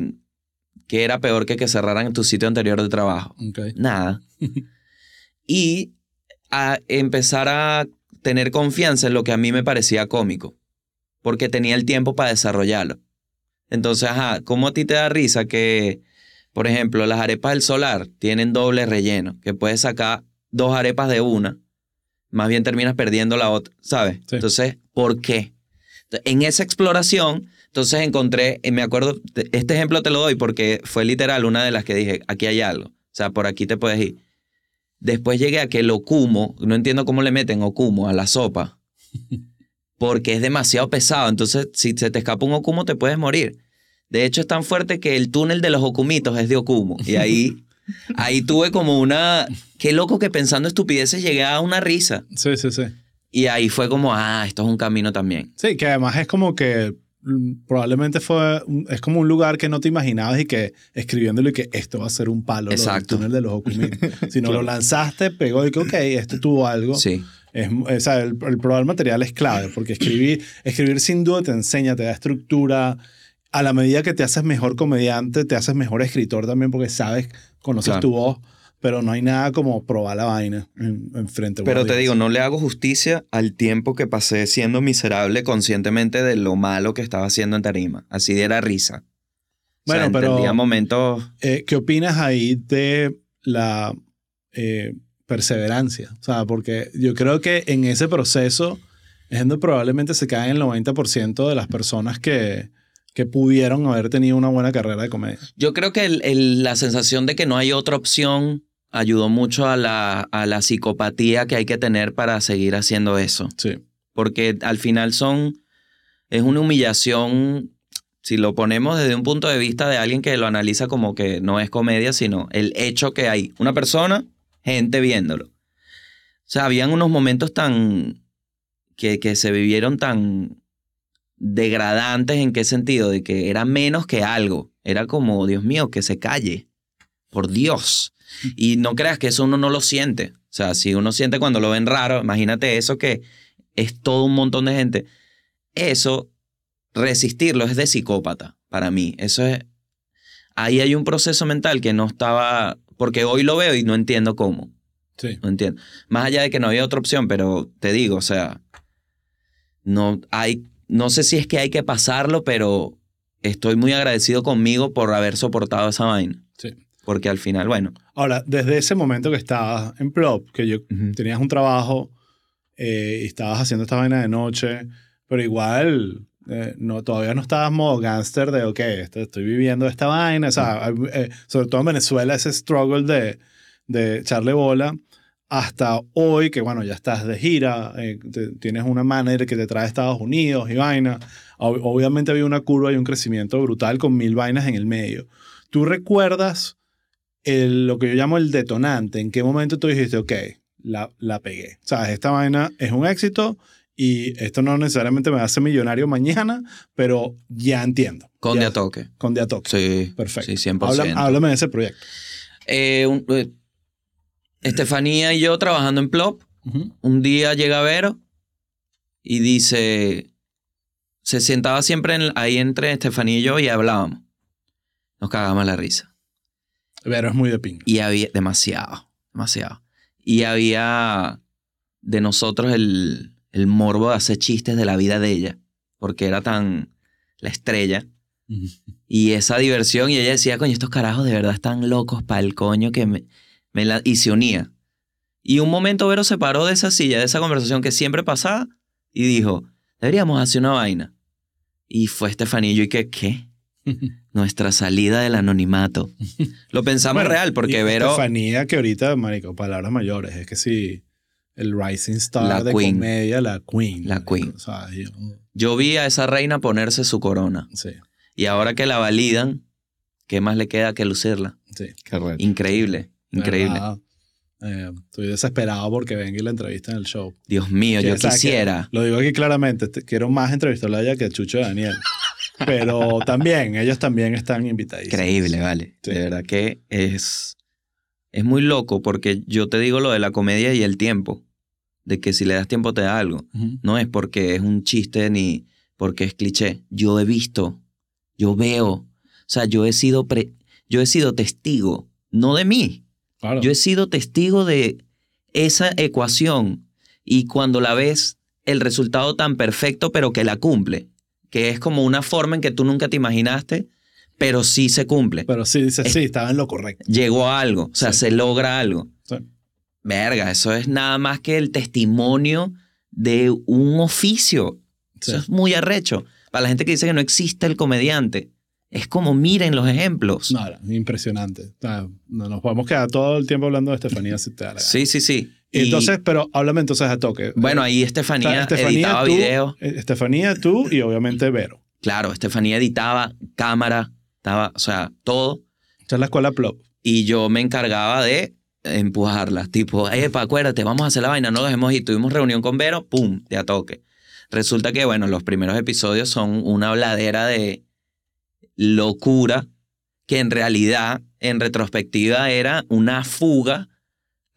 que era peor que que cerraran tu sitio anterior de trabajo. Ok. Nada. (laughs) y a empezar a tener confianza en lo que a mí me parecía cómico, porque tenía el tiempo para desarrollarlo. Entonces, ajá, ¿cómo a ti te da risa que, por ejemplo, las arepas del solar tienen doble relleno, que puedes sacar dos arepas de una, más bien terminas perdiendo la otra, ¿sabes? Sí. Entonces, ¿por qué? En esa exploración, entonces encontré, eh, me acuerdo, te- este ejemplo te lo doy porque fue literal una de las que dije, aquí hay algo, o sea, por aquí te puedes ir. Después llegué a que el okumo, no entiendo cómo le meten okumo a la sopa, (laughs) porque es demasiado pesado, entonces si se te escapa un okumo te puedes morir. De hecho es tan fuerte que el túnel de los okumitos es de okumo y ahí, (laughs) ahí tuve como una, qué loco que pensando estupideces llegué a una risa Sí, sí, sí. y ahí fue como, ah, esto es un camino también. Sí, que además es como que probablemente fue, es como un lugar que no te imaginabas y que escribiéndolo y que esto va a ser un palo, Exacto. túnel de los ocumitos. (laughs) Si no lo lanzaste, pegó y que, ok, esto tuvo algo. Sí. Es, o sea, el, el probar material es clave porque escribir, escribir sin duda te enseña, te da estructura. A la medida que te haces mejor comediante, te haces mejor escritor también porque sabes, conoces Claro. tu voz. Pero no hay nada como probar la vaina en, en frente a una Pero te digo, no le hago justicia al tiempo que pasé siendo miserable conscientemente de lo malo que estaba haciendo en tarima. Así diera risa. Bueno, o sea, pero- momentos... Eh, ¿Qué opinas ahí de la eh, perseverancia? O sea, porque yo creo que en ese proceso es donde probablemente se caen el 90% de las personas que, que pudieron haber tenido una buena carrera de comedia. Yo creo que el- el- la sensación de que no hay otra opción ayudó mucho a la, a la psicopatía que hay que tener para seguir haciendo eso. Sí. Porque al final son... Es una humillación, si lo ponemos desde un punto de vista de alguien que lo analiza como que no es comedia, sino el hecho que hay una persona, gente viéndolo. O sea, habían unos momentos tan... que, que se vivieron tan degradantes en qué sentido, de que era menos que algo. Era como, Dios mío, que se calle. Por Dios. Y no creas que eso uno no lo siente. O sea, si uno siente cuando lo ven raro, imagínate eso que es todo un montón de gente. Eso, resistirlo es de psicópata para mí. Eso es... Ahí hay un proceso mental que no estaba... Porque hoy lo veo y no entiendo cómo. Sí. No entiendo. Más allá de que no había otra opción, pero te digo, o sea, no hay, no sé si es que hay que pasarlo, pero estoy muy agradecido conmigo por haber soportado esa vaina. Sí. Porque al final, bueno. Ahora, desde ese momento que estabas en Plop, que yo tenías un trabajo eh, y estabas haciendo esta vaina de noche, pero igual eh, no, todavía no estabas modo gangster de, ok, esto- estoy viviendo esta vaina. O sea, eh, sobre todo en Venezuela, ese struggle de, de echarle bola. Hasta hoy, que bueno, ya estás de gira, eh, te- tienes una manager que te trae a Estados Unidos y vaina. Ob- obviamente había una curva y un crecimiento brutal con mil vainas en el medio. ¿Tú recuerdas el- lo que yo llamo el detonante? ¿En qué momento tú dijiste, ok, la, la pegué? O sea, esta vaina es un éxito y esto no necesariamente me hace millonario mañana, pero ya entiendo. Con Ya- de a toque. Con de a toque. Sí. Perfecto. Sí, 100%. Habla- háblame de ese proyecto. Eh, un- eh, Estefanía y yo trabajando en Plop, un día llega Vero y dice, se sentaba siempre en- ahí entre Estefanía y yo y hablábamos. Nos cagábamos la risa. Pero es muy de pinga. Y había demasiado, demasiado. Y había de nosotros el, el morbo de hacer chistes de la vida de ella, porque era tan la estrella. (laughs) Y esa diversión, y ella decía, coño, estos carajos de verdad están locos para el coño que me, me la... Y se unía. Y un momento Vero se paró de esa silla, de esa conversación que siempre pasaba, y dijo, deberíamos hacer una vaina. Y fue yo, y que, ¿qué? (laughs) Nuestra salida del anonimato. (laughs) Lo pensamos Bueno, real, porque y Vero... Estefanía, que ahorita, marico, palabras mayores, es que sí, el rising star La de queen. comedia, la queen. La marico. queen. O sea, yo- Yo vi a esa reina ponerse su corona. sí, Y ahora que la validan, ¿qué más le queda que lucirla? sí. Qué reto. Increíble, increíble. eh, estoy desesperado porque venga y la entrevista en el show. Dios mío, Que, yo que- quisiera. lo digo aquí claramente, te- quiero más entrevistarla a ella que a Chucho y Daniel. (laughs) Pero también, ellos también están invitados. Increíble, vale. Sí. De verdad que es, es muy loco porque yo te digo lo de la comedia y el tiempo. De que si le das tiempo te da algo. No es porque es un chiste ni porque es cliché. Yo he visto, yo veo. O sea, yo he sido, pre- yo he sido testigo, no de mí. Claro. Yo he sido testigo de esa ecuación y cuando la ves, el resultado tan perfecto, pero que la cumple, que es como una forma en que tú nunca te imaginaste, pero sí se cumple. Pero sí, dice, sí, estaba en lo correcto. Llegó a algo, o sea, Sí. se logra algo. Sí. Verga, eso es nada más que el testimonio de un oficio. Sí. Eso es muy arrecho. Para la gente que dice que no existe el comediante, es como miren los ejemplos. No, impresionante. Nos podemos quedar todo el tiempo hablando de Estefanía si te da la gana. Sí, sí, sí. Y entonces, pero háblame entonces a toque. bueno, ahí O sea, Estefanía, editaba tú, videos. eh, Estefanía, tú y obviamente Vero. Claro, Estefanía editaba cámara, estaba, o sea, todo. Esa es la escuela Plop. Y yo me encargaba de empujarlas. Tipo, epa, acuérdate, vamos a hacer la vaina, no lo dejemos ir. Tuvimos reunión con Vero, pum, de a toque. Resulta que, bueno, los primeros episodios son una habladera de locura que en realidad, en retrospectiva, era una fuga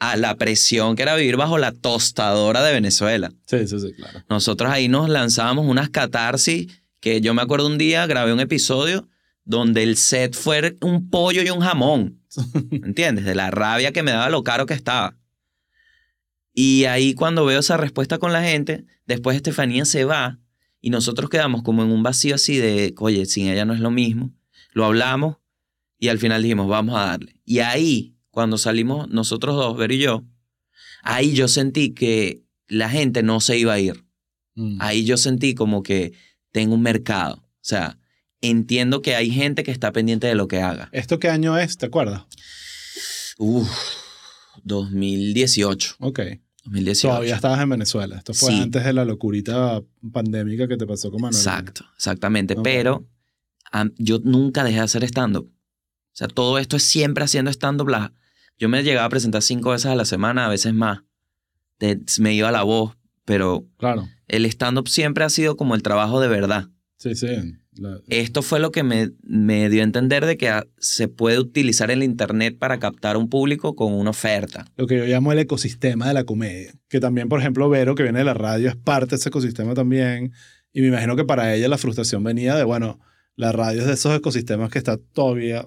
a la presión que era vivir bajo la tostadora de Venezuela. Sí, sí, sí, claro. Nosotros ahí nos lanzábamos unas catarsis que yo me acuerdo un día, grabé un episodio donde el set fue un pollo y un jamón. (laughs) ¿Entiendes? De la rabia que me daba lo caro que estaba. Y ahí cuando veo esa respuesta con la gente, después Estefanía se va y nosotros quedamos como en un vacío así de, oye, sin ella no es lo mismo. Lo hablamos y al final dijimos, vamos a darle. Y ahí, cuando salimos nosotros dos, Ver y yo, ahí yo sentí que la gente no se iba a ir. Mm. Ahí yo sentí como que tengo un mercado. O sea, entiendo que hay gente que está pendiente de lo que haga. ¿Esto qué año es? ¿Te acuerdas? Uf, 2018. Ok. 2018. Todavía estabas en Venezuela. Esto fue Sí. antes de la locurita pandémica que te pasó con Manuel. Exacto, exactamente. Ok. Pero am, yo nunca dejé de hacer stand-up. O sea, todo esto es siempre haciendo stand-up. la- Yo me llegaba a presentar cinco veces a la semana, a veces más. Me iba la voz, pero Claro. el stand-up siempre ha sido como el trabajo de verdad. Sí, sí. La- Esto fue lo que me, me dio a entender de que ah, se puede utilizar el internet para captar un público con una oferta. lo que yo llamo el ecosistema de la comedia. Que también, por ejemplo, Vero, que viene de la radio, es parte de ese ecosistema también. Y me imagino que para ella la frustración venía de, bueno, la radio es de esos ecosistemas que está todavía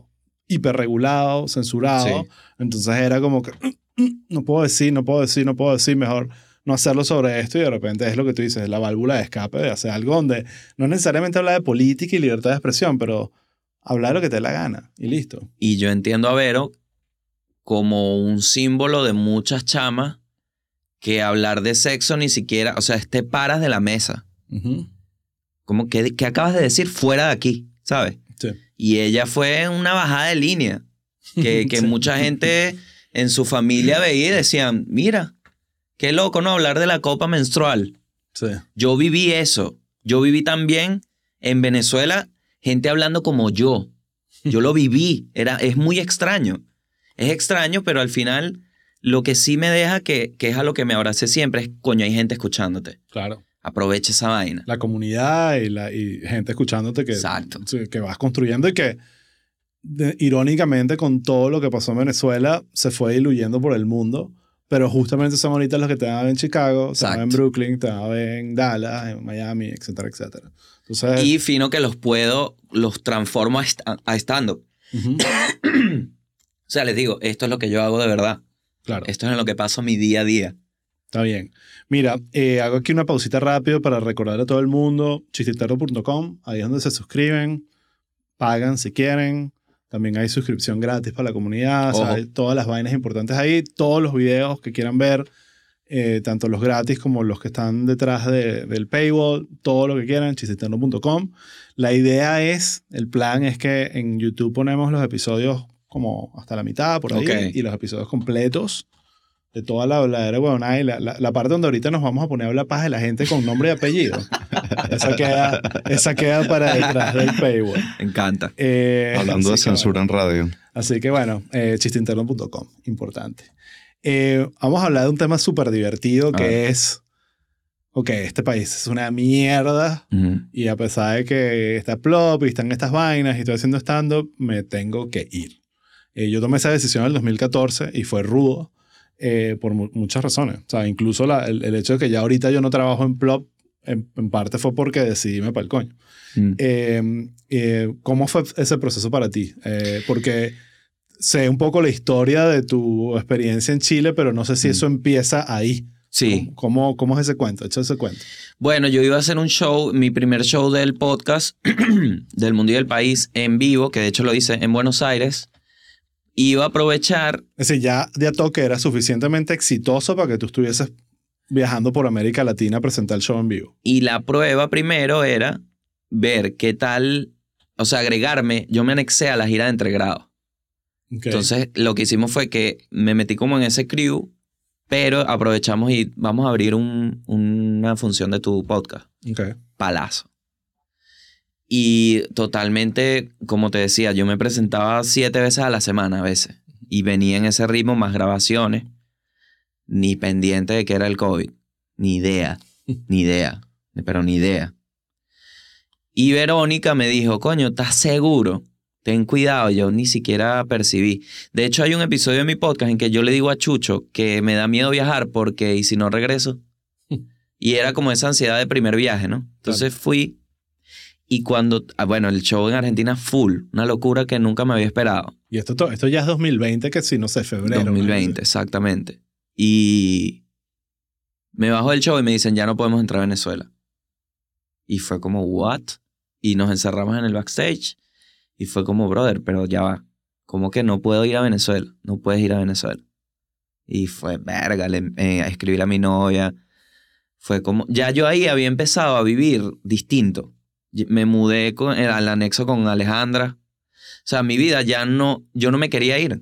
hiperregulado, censurado. Sí. Entonces era como que, no puedo decir, no puedo decir, no puedo decir, mejor no hacerlo sobre esto. Y de repente es lo que tú dices, la válvula de escape de hacer algo donde no necesariamente habla de política y libertad de expresión, pero hablar lo que te dé la gana y listo. Y yo entiendo a Vero como un símbolo de muchas chamas que hablar de sexo ni siquiera, o sea, te paras de la mesa. Como que, que acabas de decir fuera de aquí, ¿sabes? Y ella fue una bajada de línea. Que, que (laughs) Sí. mucha gente en su familia veía y decían, mira, qué loco no hablar de la copa menstrual. Sí. Yo viví eso. Yo viví también en Venezuela gente hablando como yo. Yo lo viví. Era, es muy extraño. Es extraño, pero al final lo que sí me deja que, que es a lo que me abracé siempre es, coño, hay gente escuchándote. Claro. Aprovecha esa vaina. la comunidad y, la, y gente escuchándote que, Exacto. que vas construyendo y que de- irónicamente con todo lo que pasó en Venezuela se fue diluyendo por el mundo, pero justamente son ahorita los que te van a ver en Chicago, te van a ver en Exacto. Brooklyn, te van a ver en Dallas, en Miami, etcétera, etcétera. Entonces, Y fino que los puedo, los transformo a, a stand-up. (coughs) O sea, les digo, esto es lo que yo hago de verdad. claro, Esto es en lo que paso mi día a día. Está bien. Mira, eh, hago aquí una pausita rápido para recordar a todo el mundo, chistitero.com, ahí es donde se suscriben, pagan si quieren. También hay suscripción gratis para la comunidad. o sea, Ojo. hay todas las vainas importantes ahí. Todos los videos que quieran ver, eh, tanto los gratis como los que están detrás de- del paywall, todo lo que quieran, chistiterno.com. La idea es, el plan es que en YouTube ponemos los episodios como hasta la mitad, por ahí, Ok. y los episodios completos de toda la habladera huevonada y la, la, la parte donde ahorita nos vamos a poner a hablar paz de la gente con nombre y apellido. (laughs) esa, queda, esa queda para detrás del paywall. Me encanta. Eh, Hablando de censura en radio. Así que bueno, eh, chisteinterno.com, importante. Eh, vamos a hablar de un tema súper divertido A que es, ok, este país es una mierda y a pesar de que está plop y están estas vainas y estoy haciendo stand-up, me tengo que ir. Eh, yo tomé esa decisión en el 2014 y fue rudo eh, por mu- muchas razones. O sea, incluso la- el, el hecho de que ya ahorita yo no trabajo en plop, en, en parte fue porque decidí irme para el coño. Mm. Eh, eh, ¿Cómo fue ese proceso para ti? Porque sé un poco la historia de tu experiencia en Chile, pero no sé si Mm. eso empieza ahí. Sí. ¿Cómo, cómo es ese cuento? Echa ese cuento. Bueno, yo iba a hacer un show, mi primer show del podcast (clears throat) del Mundo y del País en vivo, que de hecho lo hice en Buenos Aires. Iba a aprovechar, Es decir, ya de a toque era suficientemente exitoso para que tú estuvieses viajando por América Latina a presentar el show en vivo. y la prueba primero era ver qué tal, o sea, agregarme, yo me anexé a la gira de entregrado. Entonces, lo que hicimos fue que me metí como en ese crew, pero aprovechamos y vamos a abrir un- una función de tu podcast. Ok. palazo. Y totalmente, como te decía, yo me presentaba siete veces a la semana a veces. Y venía en ese ritmo más grabaciones. Ni pendiente de que era el COVID. Ni idea. (laughs) Ni idea. Pero ni idea. Y Verónica me dijo, coño, ¿estás seguro? Ten cuidado, yo ni siquiera percibí. De hecho, hay un episodio de mi podcast en que yo le digo a Chucho que me da miedo viajar porque, ¿y si no regreso? (laughs) Y era como esa ansiedad de primer viaje, ¿no? Entonces fui Y cuando, ah, bueno, el show en Argentina full, una locura que nunca me había esperado. Y esto, to- esto ya es 2020, que si no sé, febrero. 2020, exactamente. Y me bajo del show y me dicen, ya no podemos entrar a Venezuela. Y fue como, ¿what? Y nos encerramos en el backstage. Y fue como, brother, pero ya va. ¿Cómo que no puedo ir a Venezuela? No puedes ir a Venezuela. Y fue, verga, le, eh, a escribir a mi novia. Fue como, ya yo ahí había empezado a vivir distinto. Me mudé con, eh, al anexo con Alejandra. O sea, mi vida ya no, yo no me quería ir.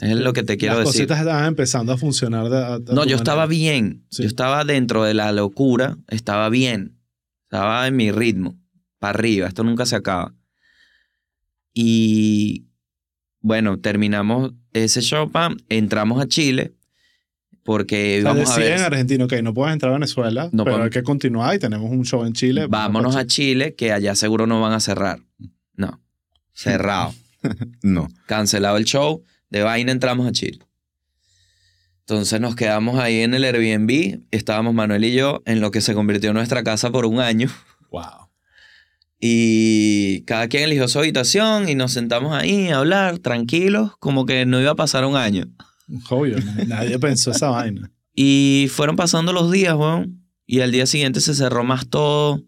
Es lo que te quiero Las decir. cositas estaban empezando a funcionar. de- No, yo estaba bien. Sí. Yo estaba dentro de la locura. Estaba bien. Estaba en mi ritmo. Para arriba. Esto nunca se acaba. Y bueno, terminamos ese show, pam, entramos a Chile. Porque O sea, íbamos a ver. en Argentina, ok, no puedes entrar a Venezuela, No pero podemos- hay que continuar y tenemos un show en Chile. Vámonos a Chile, que allá seguro no van a cerrar. No. Cerrado. (laughs) No. cancelado el show, de vaina entramos a Chile. Entonces nos quedamos ahí en el Airbnb, estábamos Manuel y yo en lo que se convirtió en nuestra casa por un año Wow. y cada quien eligió su habitación y nos sentamos ahí a hablar tranquilos como que no iba a pasar un año. Obvio, (laughs) na- nadie pensó esa vaina. Y fueron pasando los días, weón, y al día siguiente se cerró más todo.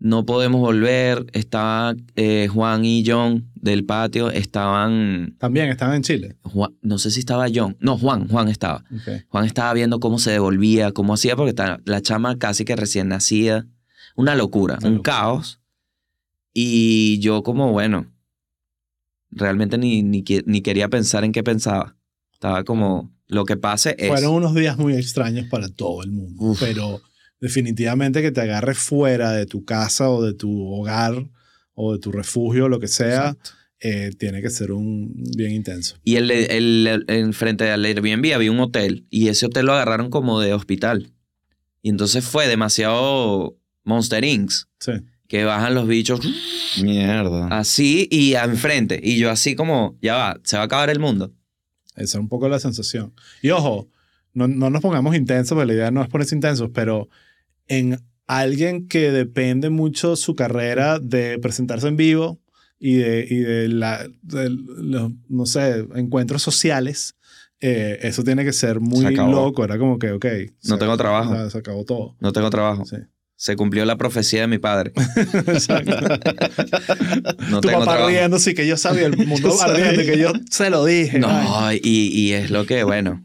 No podemos volver. Estaba eh, Juan y John del patio. Estaban También estaban en Chile. Juan- no sé si estaba John. No, Juan, Juan estaba. Juan estaba viendo cómo se devolvía, cómo hacía, porque estaba- la chama casi que recién nacida. Una locura, Una un locura. caos. Y yo como, bueno, realmente ni, ni quería pensar en qué pensaba. Estaba como, lo que pase es... Fueron unos días muy extraños para todo el mundo, Uf. pero definitivamente que te agarres fuera de tu casa o de tu hogar o de tu refugio, lo que sea, eh, tiene que ser un bien intenso. Y el, el, el- en frente al Airbnb había un hotel y ese hotel lo agarraron como de hospital. Y entonces fue demasiado Monster Inc. Sí. que bajan los bichos Mierda. así y enfrente. Y yo así como, ya va, se va a acabar el mundo. Esa es un poco la sensación. Y ojo, no, no nos pongamos intensos, porque la idea no es ponerse intensos, pero en alguien que depende mucho su carrera de presentarse en vivo y de, y de, la, de los, no sé, encuentros sociales, eh, eso tiene que ser Se muy loco. Era como que, ok. No se- tengo trabajo. Se acabó todo. No tengo trabajo. Sí. Se cumplió la profecía de mi padre. (laughs) Exacto. No tu tengo papá trabajo. riendo, sí que yo sabía, el (laughs) mundo ardiente, que yo se lo dije. No, y, y es lo que, bueno,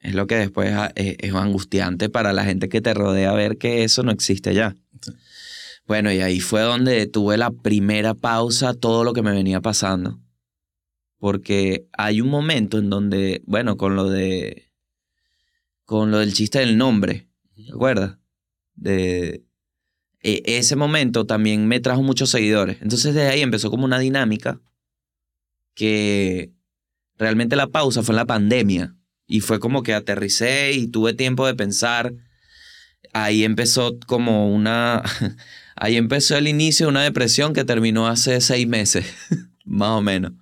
es lo que después ah, es, es angustiante para la gente que te rodea ver que eso no existe ya. Sí. Bueno, y ahí fue donde tuve la primera pausa todo lo que me venía pasando. Porque hay un momento en donde, bueno, con lo de. con lo del chiste del nombre, ¿te acuerdas? De. e- ese momento también me trajo muchos seguidores. Entonces, desde ahí empezó como una dinámica que realmente la pausa fue en la pandemia. Y fue como que aterricé y tuve tiempo de pensar. Ahí empezó como una. (laughs) Ahí empezó el inicio de una depresión que terminó hace seis meses, (laughs) más o menos.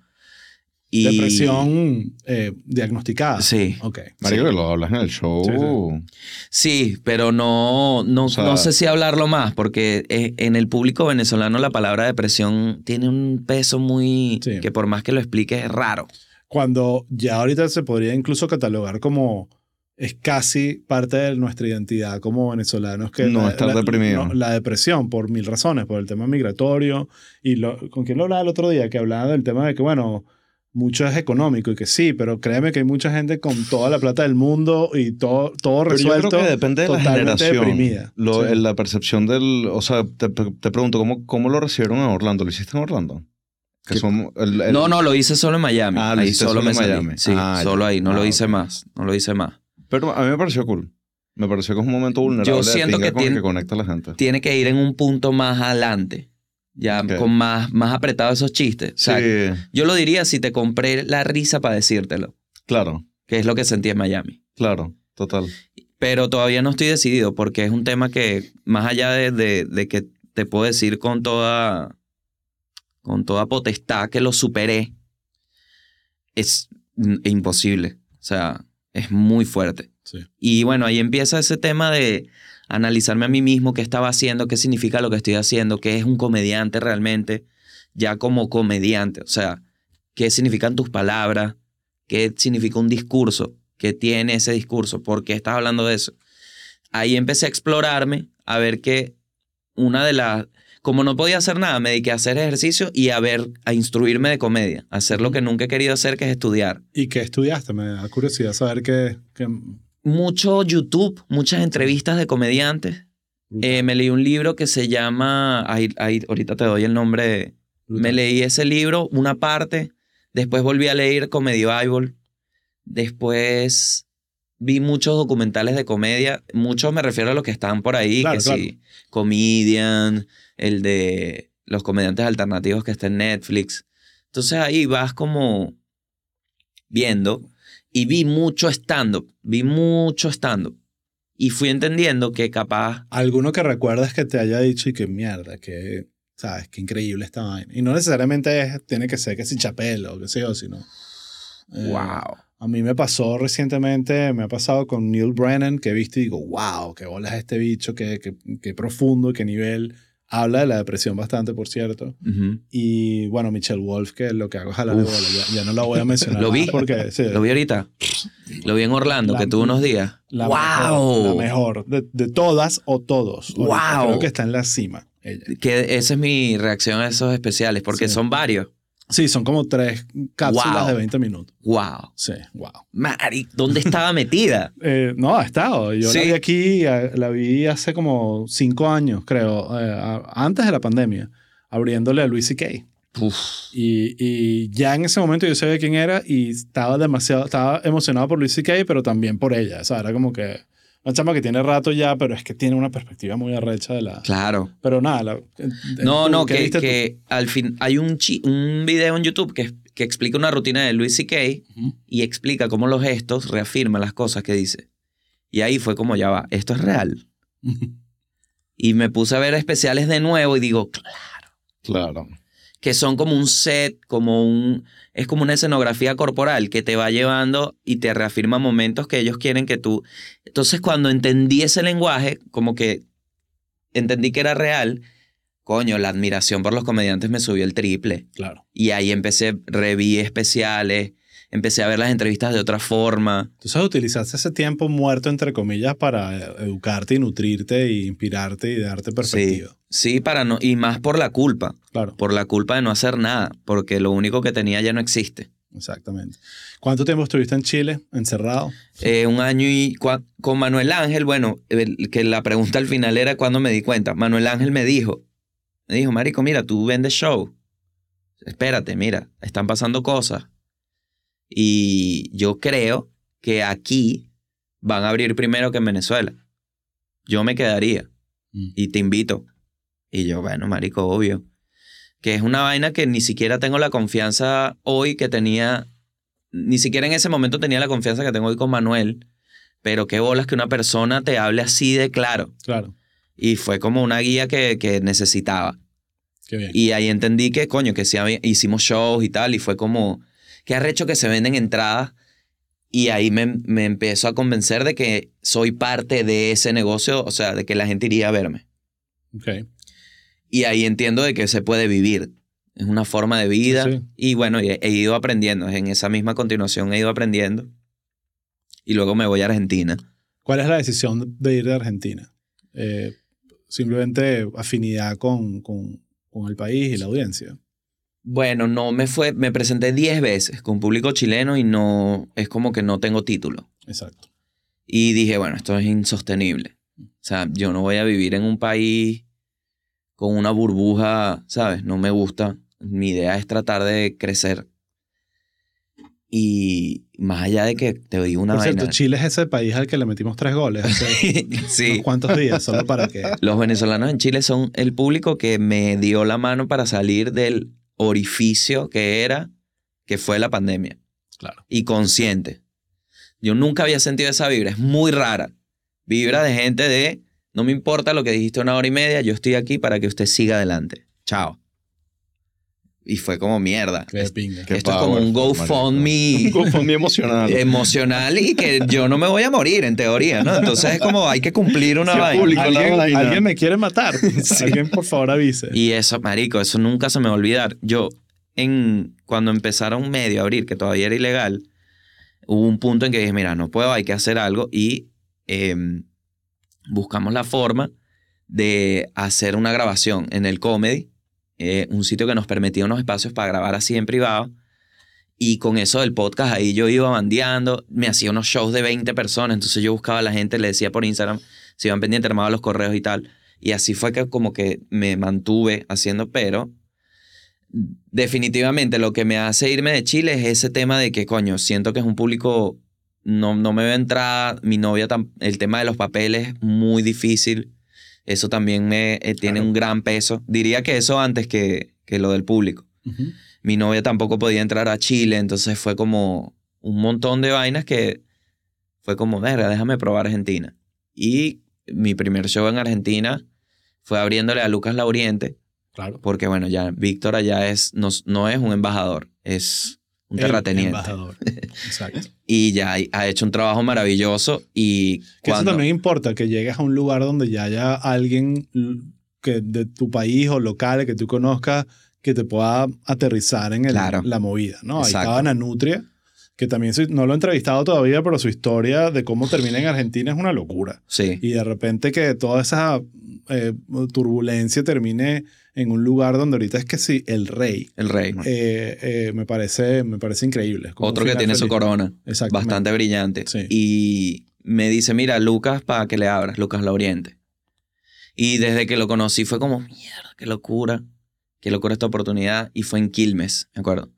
Y, Depresión eh, diagnosticada. Sí. Ok. Marico, Sí. que lo hablas en el show. Sí, pero no, no, O sea- no sé si hablarlo más, porque eh, en el público venezolano la palabra depresión tiene un peso muy. Sí. que por más que lo expliques es raro. Cuando ya ahorita se podría incluso catalogar como es casi parte de nuestra identidad como venezolanos que No la, estar la- deprimido. no, la depresión por mil razones, por el tema migratorio y lo, con quién lo hablaba el otro día que hablaba del tema de que bueno mucho es económico y que sí, pero créeme que hay mucha gente con toda la plata del mundo y todo, todo Pero yo resuelto. creo que depende de la totalmente generación. deprimida. Lo- Sí. La percepción del... O sea, te, te pregunto, ¿cómo, ¿cómo lo recibieron en Orlando? ¿Lo hiciste en Orlando? Que son, el- el- No, no, lo hice solo en Miami. Ah, lo ahí hiciste solo solo me en salí. Miami. Sí, Ah, solo ya. ahí. No lo Ah, hice más. No lo hice más. Pero a mí me pareció cool. Me pareció que es un momento vulnerable de siento que con el tiene- que conecta a la gente. Tiene que ir en un punto más adelante. Ya con más, más apretado esos chistes. O sea, yo lo diría si te compré la risa para decírtelo, claro, que es lo que sentí en Miami. claro, total. Pero todavía no estoy decidido porque es un tema que, más allá de, de- de que te puedo decir con toda, con toda potestad que lo superé, es mm, imposible. O sea, Es muy fuerte. Sí. Y bueno, ahí empieza ese tema de analizarme a mí mismo, qué estaba haciendo, qué significa lo que estoy haciendo, qué es un comediante realmente, ya como comediante. O sea, qué significan tus palabras, qué significa un discurso, qué tiene ese discurso, por qué estás hablando de eso. Ahí empecé a explorarme, a ver que una de las... Como no podía hacer nada, me dediqué a hacer ejercicio y a ver, a instruirme de comedia, a hacer lo que nunca he querido hacer, que es estudiar. ¿Y qué estudiaste? Me da curiosidad saber qué... qué- Mucho YouTube, muchas entrevistas de comediantes. Eh, me leí un libro que se llama, ahí, ahí, ahorita te doy el nombre, me leí ese libro, una parte, después volví a leer Comedy Bible, después vi muchos documentales de comedia, muchos me refiero a los que están por ahí, Claro, que claro. sí, Comedian, el de los comediantes alternativos que está en Netflix. Entonces ahí vas como viendo y vi mucho stand-up, vi mucho stand-up. Y fui entendiendo que capaz Alguno que recuerdas que te haya dicho y que mierda, que, ¿sabes? Qué increíble esta vaina. Y no necesariamente es- tiene que ser que si chapelo o qué sé yo, sino... eh, wow. A mí me pasó recientemente, me ha pasado con Neil Brennan, que he visto y digo, wow, qué bolas este bicho, qué, qué, qué profundo, qué nivel. Habla de la depresión bastante, por cierto. Ujú. Y bueno, Michelle Wolf, que lo que hago es jalar de bola. Ya, ya no la voy a mencionar. Lo vi. Porque, sí, Lo vi ahorita. Lo vi en Orlando, La- que tuvo unos días. la ¡Wow! mejor, la mejor de, de todas o todos. ¡Wow! Creo que está en la cima. Ella. Que esa es mi reacción a esos especiales, porque Sí. son varios. Sí, son como tres cápsulas Wow. de 20 minutos. ¡Wow! Sí, wow. Mari, ¿dónde estaba metida? (laughs) Eh, no, ha estado. Yo Sí. la vi aquí, eh, la vi hace como cinco años, creo, eh, antes de la pandemia, abriéndole a Luis C.K. Uf. Y, y ya en ese momento yo sabía quién era y estaba demasiado, estaba emocionado por Luis C.K., pero también por ella. O sea, era como que una chama que tiene rato ya, pero es que tiene una perspectiva muy arrecha de la... Claro. Pero nada, la- eh, No, ¿tú no, qué que, que al fin hay un, chi- un video en YouTube que, que explica una rutina de Louis C.K. Ujú. y explica cómo los gestos reafirman las cosas que dice. Y ahí fue como, ya va, esto es real. Y me puse a ver especiales de nuevo y digo, Claro. Que son como un set, como un... Es como una escenografía corporal que te va llevando y te reafirma momentos que ellos quieren que tú... Entonces cuando entendí ese lenguaje, como que entendí que era real, coño, la admiración por los comediantes me subió el triple. Claro. Y ahí empecé, reví especiales, empecé a ver las entrevistas de otra forma. Entonces utilizaste ese tiempo muerto, entre comillas, para eh, educarte y nutrirte y inspirarte y darte perspectiva. sí, para no... Y más por la culpa, Claro, por la culpa de no hacer nada, porque lo único que tenía ya no existe. exactamente. ¿Cuánto tiempo estuviste en Chile, encerrado? Eh, un año y con Manuel Ángel, bueno, el- que la pregunta al final era cuando me di cuenta. Manuel Ángel me dijo, me dijo, Marico, mira, tú vendes show. Espérate, mira, están pasando cosas. Y yo creo que aquí van a abrir primero que en Venezuela. Yo me quedaría Mm. y te invito. Y yo, bueno, Marico, obvio. Que es una vaina que ni siquiera tengo la confianza hoy que tenía ni siquiera en ese momento tenía la confianza que tengo hoy con Manuel, pero qué bolas que una persona te hable así de claro. Claro, Y fue como una guía que, que necesitaba. qué bien. Y ahí entendí que, coño, que sí hicimos shows y tal, y fue como, qué arrecho que se venden entradas. Y ahí me, me empezó a convencer de que soy parte de ese negocio, o sea, de que la gente iría a verme. Ok. Y ahí entiendo de que se puede vivir. Es una forma de vida. Sí. Y bueno, he, he ido aprendiendo. En esa misma continuación he ido aprendiendo. Y luego me voy a Argentina. ¿Cuál es la decisión de ir de Argentina? Eh, simplemente afinidad con, con, con el país y la audiencia. Bueno, no me fue, me presenté 10 veces con público chileno y no, es como que no tengo título. Exacto. Y dije, bueno, esto es insostenible. O sea, yo no voy a vivir en un país con una burbuja, ¿sabes? No me gusta. Mi idea es tratar de crecer. Y más allá de que te digo una Por cierto, vaina. Chile es ese país al que le metimos tres goles hace (laughs) sí. unos cuantos días, solo para que... Los venezolanos en Chile son el público que me dio la mano para salir del orificio que era, que fue la pandemia. Claro. Y consciente. Yo nunca había sentido esa vibra, es muy rara. Vibra de gente de, no me importa lo que dijiste una hora y media, yo estoy aquí para que usted siga adelante. Chao. Y fue como mierda. Qué pinga. Qué Esto es como power, un GoFundMe Un GoFundMe (laughs) emocional. emocional y que yo no me voy a morir en teoría, ¿no? Entonces es como hay que cumplir una Sí, vaina. público. la ¿Alguien, vaina. alguien me quiere matar. (laughs) Sí. Alguien, por favor, avise. Y eso, marico, eso nunca se me va a olvidar. Yo, en, cuando empezaron medio a abrir, que todavía era ilegal, hubo un punto en que dije, mira, no puedo, hay que hacer algo. Y em, buscamos la forma de hacer una grabación en el comedy, eh, un sitio que nos permitía unos espacios para grabar así en privado. Y con eso del podcast ahí yo iba bandeando, me hacía unos shows de 20 personas, entonces yo buscaba a la gente, le decía por Instagram, si iban pendientes, armaba los correos y tal. Y así fue que como que me mantuve haciendo, pero definitivamente lo que me hace irme de Chile es ese tema de que, coño, siento que es un público, no, no me veo entrar, mi novia, el tema de los papeles es muy difícil, eso también me eh, tiene Claro. un gran peso. Diría que eso antes que, que lo del público. Mi novia tampoco podía entrar a Chile, entonces fue como un montón de vainas que fue como, verga, déjame probar Argentina. Y mi primer show en Argentina fue abriéndole a Lucas Lauriente, Claro. porque bueno, ya Víctor allá es, no, no es un embajador, es un terrateniente. embajador. (laughs) Exacto. Y ya ha hecho un trabajo maravilloso y Que eso cuando... también importa, que llegues a un lugar donde ya haya alguien que de tu país o local que tú conozcas que te pueda aterrizar en el- Claro. la movida, ¿no? Ahí Exacto. estaba Nanutria, que también soy- no lo he entrevistado todavía, pero su historia de cómo termina en Argentina es una locura. Sí, Y de repente que toda esa eh, turbulencia termine en un lugar donde ahorita es que sí, el rey. el rey. Eh, eh, me, parece, me parece increíble. Otro que tiene su corona. Bastante brillante. Sí. Y me dice, mira, Lucas, para que le abras, Lucas Lauriente. Y desde que lo conocí fue como, mierda, qué locura, qué locura esta oportunidad. Y fue en Quilmes, ¿me acuerdo?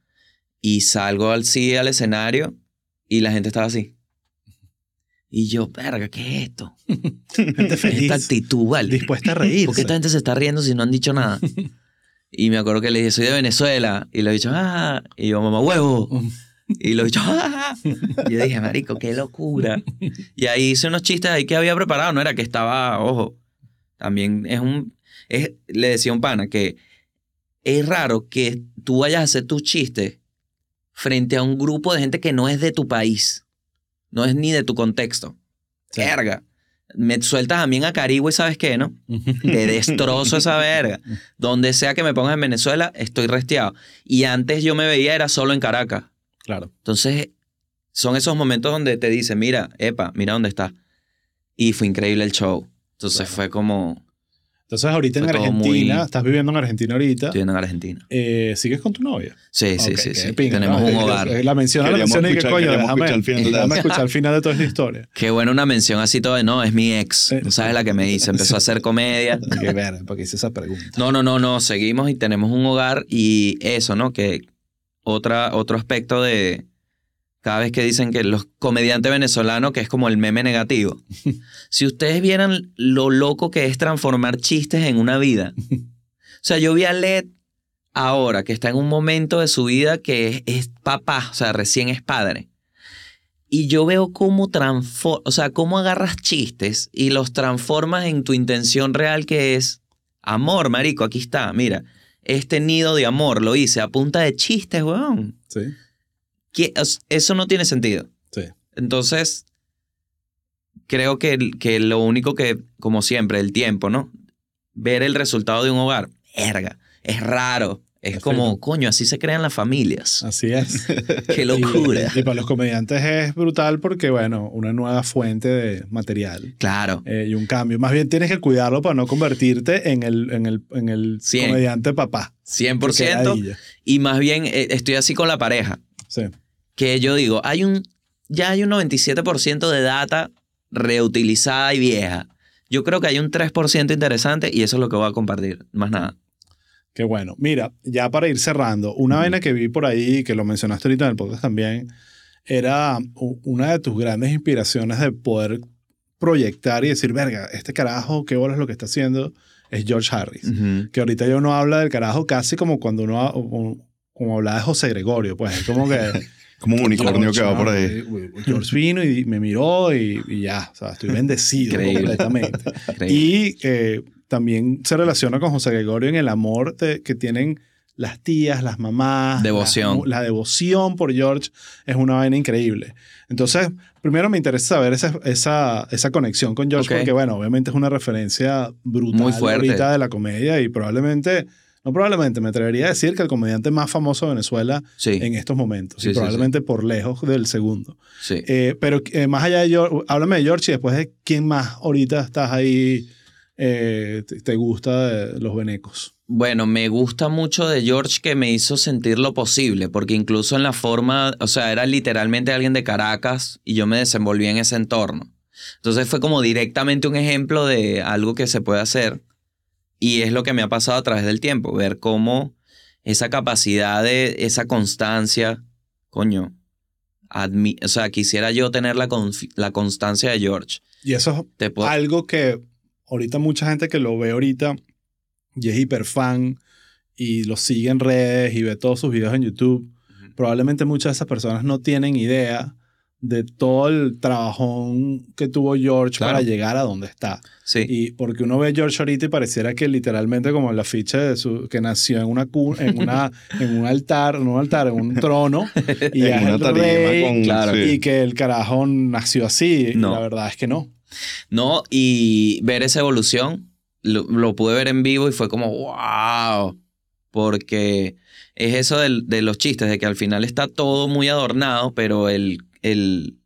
Y salgo al sí al escenario y la gente estaba así. Y yo, verga, ¿qué es esto? (laughs) Gente feliz, Esta actitud, ¿vale? dispuesta a reírse. ¿Por qué esta gente se está riendo si no han dicho nada? (laughs) Y me acuerdo que le dije, soy de Venezuela. Y le he dicho, ah. Y yo, mamá, huevo. Y lo he dicho, ¡ah! Y yo dije, marico, qué locura. Y ahí hice unos chistes ahí que había preparado. No era que estaba, ojo, también es un... Es, le decía a un pana que es raro que tú vayas a hacer tus chistes frente a un grupo de gente que no es de tu país. No es ni de tu contexto. Sí. Verga. Me sueltas a mí en Acarigua y sabes qué, ¿no? Te (laughs) destrozo esa verga. Donde sea que me pongas en Venezuela, estoy resteado. Y antes yo me veía era solo en Caracas. Claro. Entonces, son esos momentos donde te dicen, mira, epa, mira dónde está. Y fue increíble el show. Entonces Claro. fue como, Entonces, ahorita en Fue Argentina, muy- estás viviendo en Argentina ahorita, estoy en Argentina. eh, ¿sigues con tu novia? Sí, sí, sí, qué sí. pinga, Tenemos ¿no? un hogar. eh, La menciona, la menciona y que coño, déjame, escuchar el final de la- déjame escuchar el final de toda esta historia. (laughs) Qué buena una mención así todo de, no, es mi ex. ¿No sabes la que me hice? Empezó a hacer comedia. (laughs) Qué ver, porque hice esa pregunta. No, no, no, no, seguimos y tenemos un hogar y eso, ¿no? Que otra, otro aspecto de cada vez que dicen que los comediantes venezolanos, que es como el meme negativo. (laughs) si ustedes vieran lo loco que es transformar chistes en una vida. O sea, yo vi a Led ahora, que está en un momento de su vida que es, es papá, o sea, recién es padre. Y yo veo cómo transforma, o sea, cómo agarras chistes y los transformas en tu intención real que es amor, marico, aquí está, mira. Este nido de amor lo hice a punta de chistes, weón. Sí, Eso no tiene sentido. sí. Entonces, creo que, que lo único que, como siempre, el tiempo, ¿no? Ver el resultado de un hogar, verga, es raro. Es Perfecto. Como, coño, así se crean las familias. Así es. (laughs) Qué locura. Y, y para los comediantes es brutal porque, bueno, una nueva fuente de material Claro. eh, y un cambio. Más bien tienes que cuidarlo para no convertirte en el, en el, en el Cien. comediante papá. 100%. Qué ladilla. Y más bien eh, estoy así con la pareja. Sí. Que yo digo, hay un, ya hay un 97% de data reutilizada y vieja. Yo creo que hay un 3% interesante y eso es lo que voy a compartir. Más nada. Qué bueno. Mira, ya para ir cerrando, una Ujú. vaina que vi por ahí, que lo mencionaste ahorita en el podcast también, era una de tus grandes inspiraciones de poder proyectar y decir, verga, este carajo, qué bola es lo que está haciendo, es George Harris. Que ahorita ya uno habla del carajo casi como cuando uno, como hablaba de José Gregorio, pues es como que... (laughs) Como un unicornio que va por ahí. George vino y me miró y, y ya, o sea, estoy bendecido Increíble. completamente. Increíble. Y eh, también se relaciona con José Gregorio en el amor de- que tienen las tías, las mamás. Devoción. La, la devoción por George es una vaina increíble. Entonces, primero me interesa saber esa, esa, esa conexión con George, porque, bueno, obviamente es una referencia brutal Muy fuerte. ahorita de la comedia y probablemente, no probablemente, me atrevería a decir que el comediante más famoso de Venezuela Sí, en estos momentos, Sí, y probablemente por lejos del segundo. Eh, pero eh, más allá de George, háblame de George y después de quién más ahorita estás ahí, eh, te, te gusta de los venecos. Bueno, me gusta mucho de George que me hizo sentir lo posible, porque incluso en la forma, o sea, era literalmente alguien de Caracas y yo me desenvolví en ese entorno. Entonces fue como directamente un ejemplo de algo que se puede hacer y es lo que me ha pasado a través del tiempo, ver cómo esa capacidad de esa constancia, coño, admi- o sea, quisiera yo tener la, la constancia de George. Y eso es algo que ahorita mucha gente que lo ve ahorita y es hiper fan y lo sigue en redes y ve todos sus videos en YouTube, probablemente muchas de esas personas no tienen idea de todo el trabajón que tuvo George Claro. para llegar a donde está. sí. Y porque uno ve a George ahorita y pareciera que literalmente como la ficha de su, que nació en una en una (laughs) en un altar, no un altar, en un trono y (laughs) en una rey, con... claro. sí. y que el carajo nació así. No. la verdad es que no. No, y ver esa evolución, lo, lo pude ver en vivo y fue como, wow, porque es eso del- de los chistes, de que al final está todo muy adornado, pero el, el,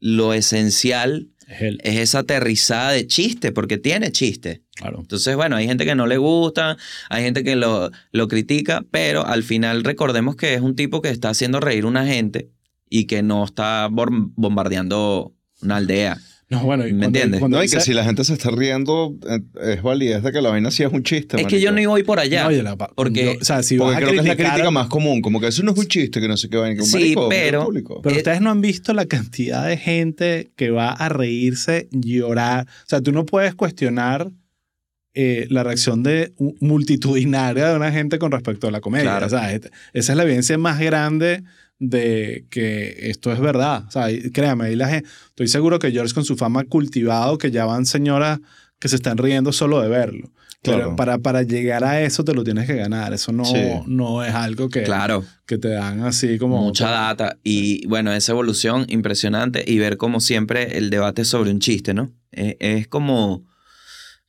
lo esencial Es esa aterrizada de chiste, porque tiene chiste. Claro. Entonces, bueno, hay gente que no le gusta, hay gente que lo, lo critica, pero al final recordemos que es un tipo que está haciendo reír a una gente y que no está bombardeando una aldea. No, bueno, y ¿Me cuando- entiendes? cuando No, y que si la gente se está riendo, eh, es validez de que la vaina sí es un chiste. Es que yo no voy por allá. No, la- porque- yo- o sea, si Porque vas a creo que es la criticar- crítica más común, como que eso no es un chiste, que no sé qué vaina. que Sí, marico, pero- público. Pero Eh, ustedes no han visto la cantidad de gente que va a reírse, llorar. O sea, tú no puedes cuestionar eh, la reacción de multitudinaria de una gente con respecto a la comedia. Claro. O sea, esa es la evidencia más grande de que esto es verdad. O sea, créame, ahí la gente, estoy seguro que George con su fama cultivado, que ya van señoras que se están riendo solo de verlo. Pero Claro. para, para llegar a eso te lo tienes que ganar. Eso no, Sí. no es algo que, Claro, que te dan así como... mucha data. Y bueno, esa evolución impresionante y ver como siempre el debate sobre un chiste, ¿no? Es, es como,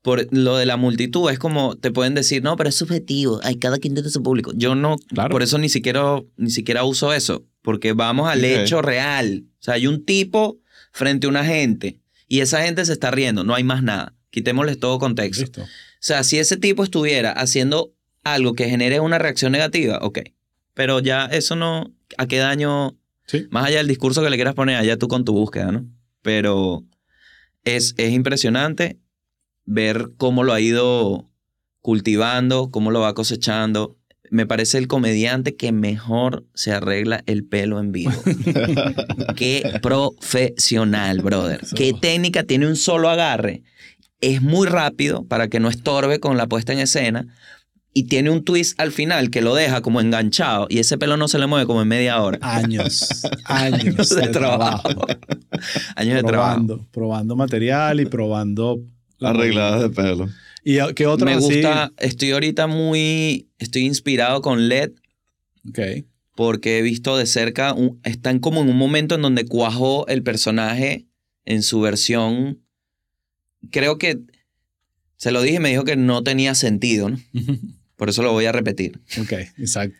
por lo de la multitud, es como, te pueden decir, no, pero es subjetivo, hay cada quien tiene su público. Yo no, Claro. por eso ni siquiera, ni siquiera uso eso, porque vamos al hecho real. O sea, hay un tipo frente a una gente y esa gente se está riendo, no hay más nada. Quitémosles todo contexto. Listo. O sea, si ese tipo estuviera haciendo algo que genere una reacción negativa, ok. Pero ya eso no, ¿a qué daño? Sí. Más allá del discurso que le quieras poner, allá tú con tu búsqueda, ¿no? Pero es, es impresionante ver cómo lo ha ido cultivando, cómo lo va cosechando. Me parece el comediante que mejor se arregla el pelo en vivo. (laughs) Qué profesional, brother. Qué técnica, tiene un solo agarre. Es muy rápido para que no estorbe con la puesta en escena. Y tiene un twist al final que lo deja como enganchado. Y ese pelo no se le mueve como en media hora. Años, (laughs) años de trabajo. Años de trabajo. probando, material y probando Arregladas de pelo. ¿Y qué otro Me así? gusta, estoy ahorita muy, estoy inspirado con LED Ok. porque he visto de cerca, un- están como en un momento en donde cuajó el personaje en su versión, creo que, se lo dije y me dijo que no tenía sentido, ¿no? (laughs) Por eso lo voy a repetir. ok, exacto.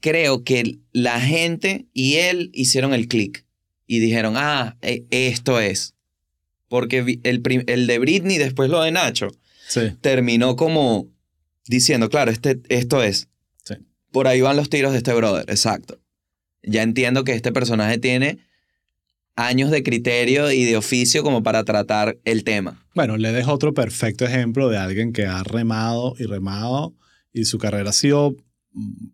Creo que la gente y él hicieron el clic y dijeron, ah, e- esto es. Porque el, el de Britney, después lo de Nacho, Sí. terminó como diciendo, claro, este, esto es. Sí. Por ahí van los tiros de este brother, exacto. Ya entiendo que este personaje tiene años de criterio y de oficio como para tratar el tema. Bueno, le dejo otro perfecto ejemplo de alguien que ha remado y remado y su carrera ha sido mm,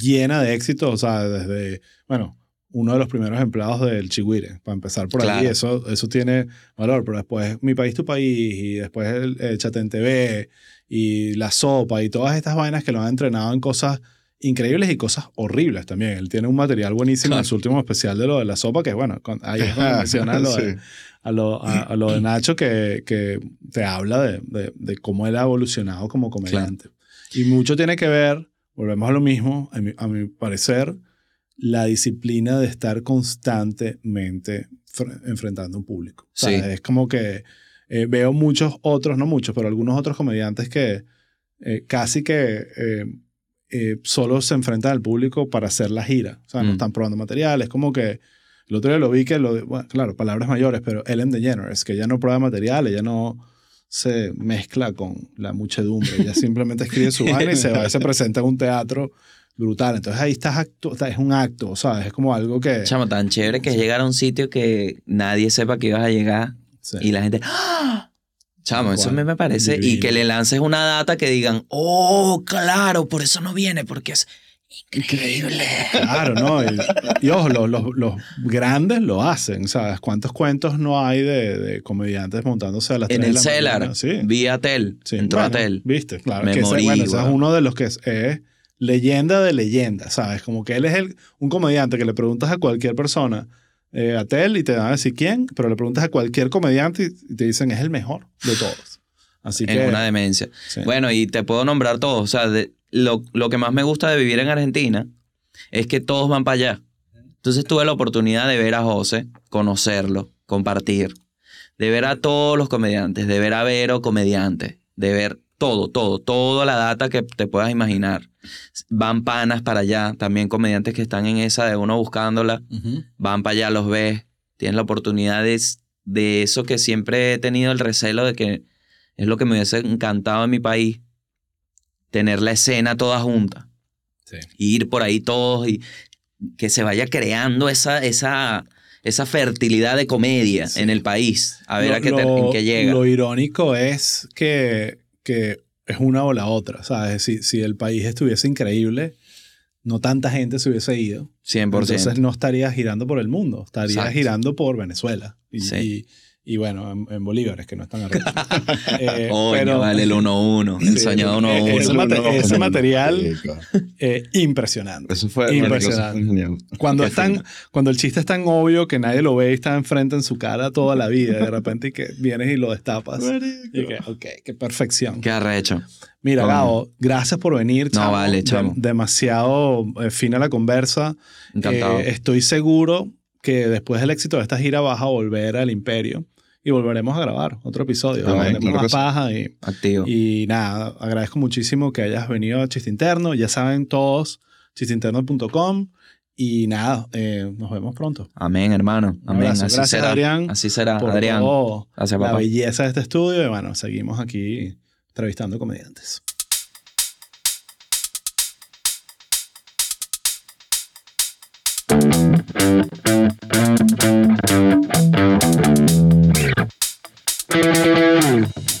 llena de éxitos. O sea, desde, bueno, uno de los primeros empleados del Chihuire, para empezar por ahí. Claro. Eso, eso tiene valor, pero después Mi País, Tu País y después el, el Chatén TV y La Sopa y todas estas vainas que lo han entrenado en cosas increíbles y cosas horribles también. Él tiene un material buenísimo en Claro. su último especial de lo de La Sopa, que bueno, ahí es donde (laughs) menciona lo de, Sí. a lo, a, a lo de Nacho que, que te habla de, de- de cómo él ha evolucionado como comediante. Y mucho tiene que ver, volvemos a lo mismo, a mi, a mi parecer, la disciplina de estar constantemente fr- enfrentando a un público. O sea, Sí. Es como que eh, veo muchos otros, no muchos, pero algunos otros comediantes que eh, casi que eh, eh, solo se enfrentan al público para hacer la gira. O sea, no Mm. están probando material. Es como que el otro día lo vi que, lo, bueno, claro, palabras mayores, pero Ellen DeGeneres, que ella no prueba material, ella no se mezcla con la muchedumbre, ella simplemente escribe su (laughs) vaina y se va y se presenta en un teatro brutal. Entonces ahí estás actu es un acto, ¿sabes? Es como algo que... Chamo, tan chévere que es llegar a un sitio que nadie sepa que ibas a llegar Sí. y la gente. ¡Ah! Chamo, eso Cual. me, me parece. Y Divino. que le lances una data que digan, oh, claro, por eso no viene, porque es increíble. Claro, ¿no? Y, y ojo, los, los, los grandes lo hacen, ¿sabes? ¿Cuántos cuentos no hay de, de comediantes montándose a las En 3 de el la Cellar, mañana? Sí. vi a Tel, Sí, entró a bueno, Tel. Viste, claro. Me que ese, morí, bueno, ese es uno de los que es, es leyenda de leyenda, ¿sabes? Como que él es el, un comediante que le preguntas a cualquier persona, eh, a Tel, y te van a decir quién, pero le preguntas a cualquier comediante y te dicen es el mejor de todos. Así que. En una demencia. sí. Bueno, y te puedo nombrar todos. O sea, de- lo, lo que más me gusta de vivir en Argentina es que todos van para allá. Entonces tuve la oportunidad de ver a José, conocerlo, compartir, de ver a todos los comediantes, de ver a Vero comediante, de ver todo, todo, toda la data que te puedas imaginar. Van panas para allá, también comediantes que están en esa de uno buscándola, van para allá, los ves, tienes la oportunidad de, de eso que siempre he tenido el recelo de que es lo que me hubiese encantado en mi país, tener la escena toda junta, Sí. ir por ahí todos y que se vaya creando esa, esa, esa fertilidad de comedia Sí. en el país, a ver Lo- a qué, te- en qué llega. Lo irónico es que, que es una o la otra, ¿sabes? Si, si el país estuviese increíble, no tanta gente se hubiese ido. 100%. Entonces no estaría girando por el mundo, estaría Exacto. girando por Venezuela. Y, Sí. y, y bueno, en, en bolívares, que no están arriba. (laughs) Eh, Coño, pero- vale, el 1-1, el Sí, soñado eh, 1-1. ese mate- ese material- eh, impresionante. Eso fue Impresionante. eso fue genial. Cuando, Qué es tan- cuando el chiste es tan obvio que nadie lo ve y está enfrente en su cara toda la vida, y de repente y que vienes y lo destapas. Y que, ok, qué perfección. Qué arrecho. Mira, Coño. Gabo, gracias por venir. No, chamo. vale, De- chamo. demasiado eh, fina la conversa. Encantado. Eh, estoy seguro que después del éxito de esta gira vas a volver al Imperio y volveremos a grabar otro episodio. Más paja y, Activo. y nada, agradezco muchísimo que hayas venido a Chiste Interno. Ya saben todos, chisteinterno.com. Y nada, eh, nos vemos pronto. Amén, hermano. Amén. Así Gracias, será. Adrián. Así será, Adrián. Todo Gracias, papá. La belleza de este estudio. Y bueno, seguimos aquí entrevistando comediantes. Música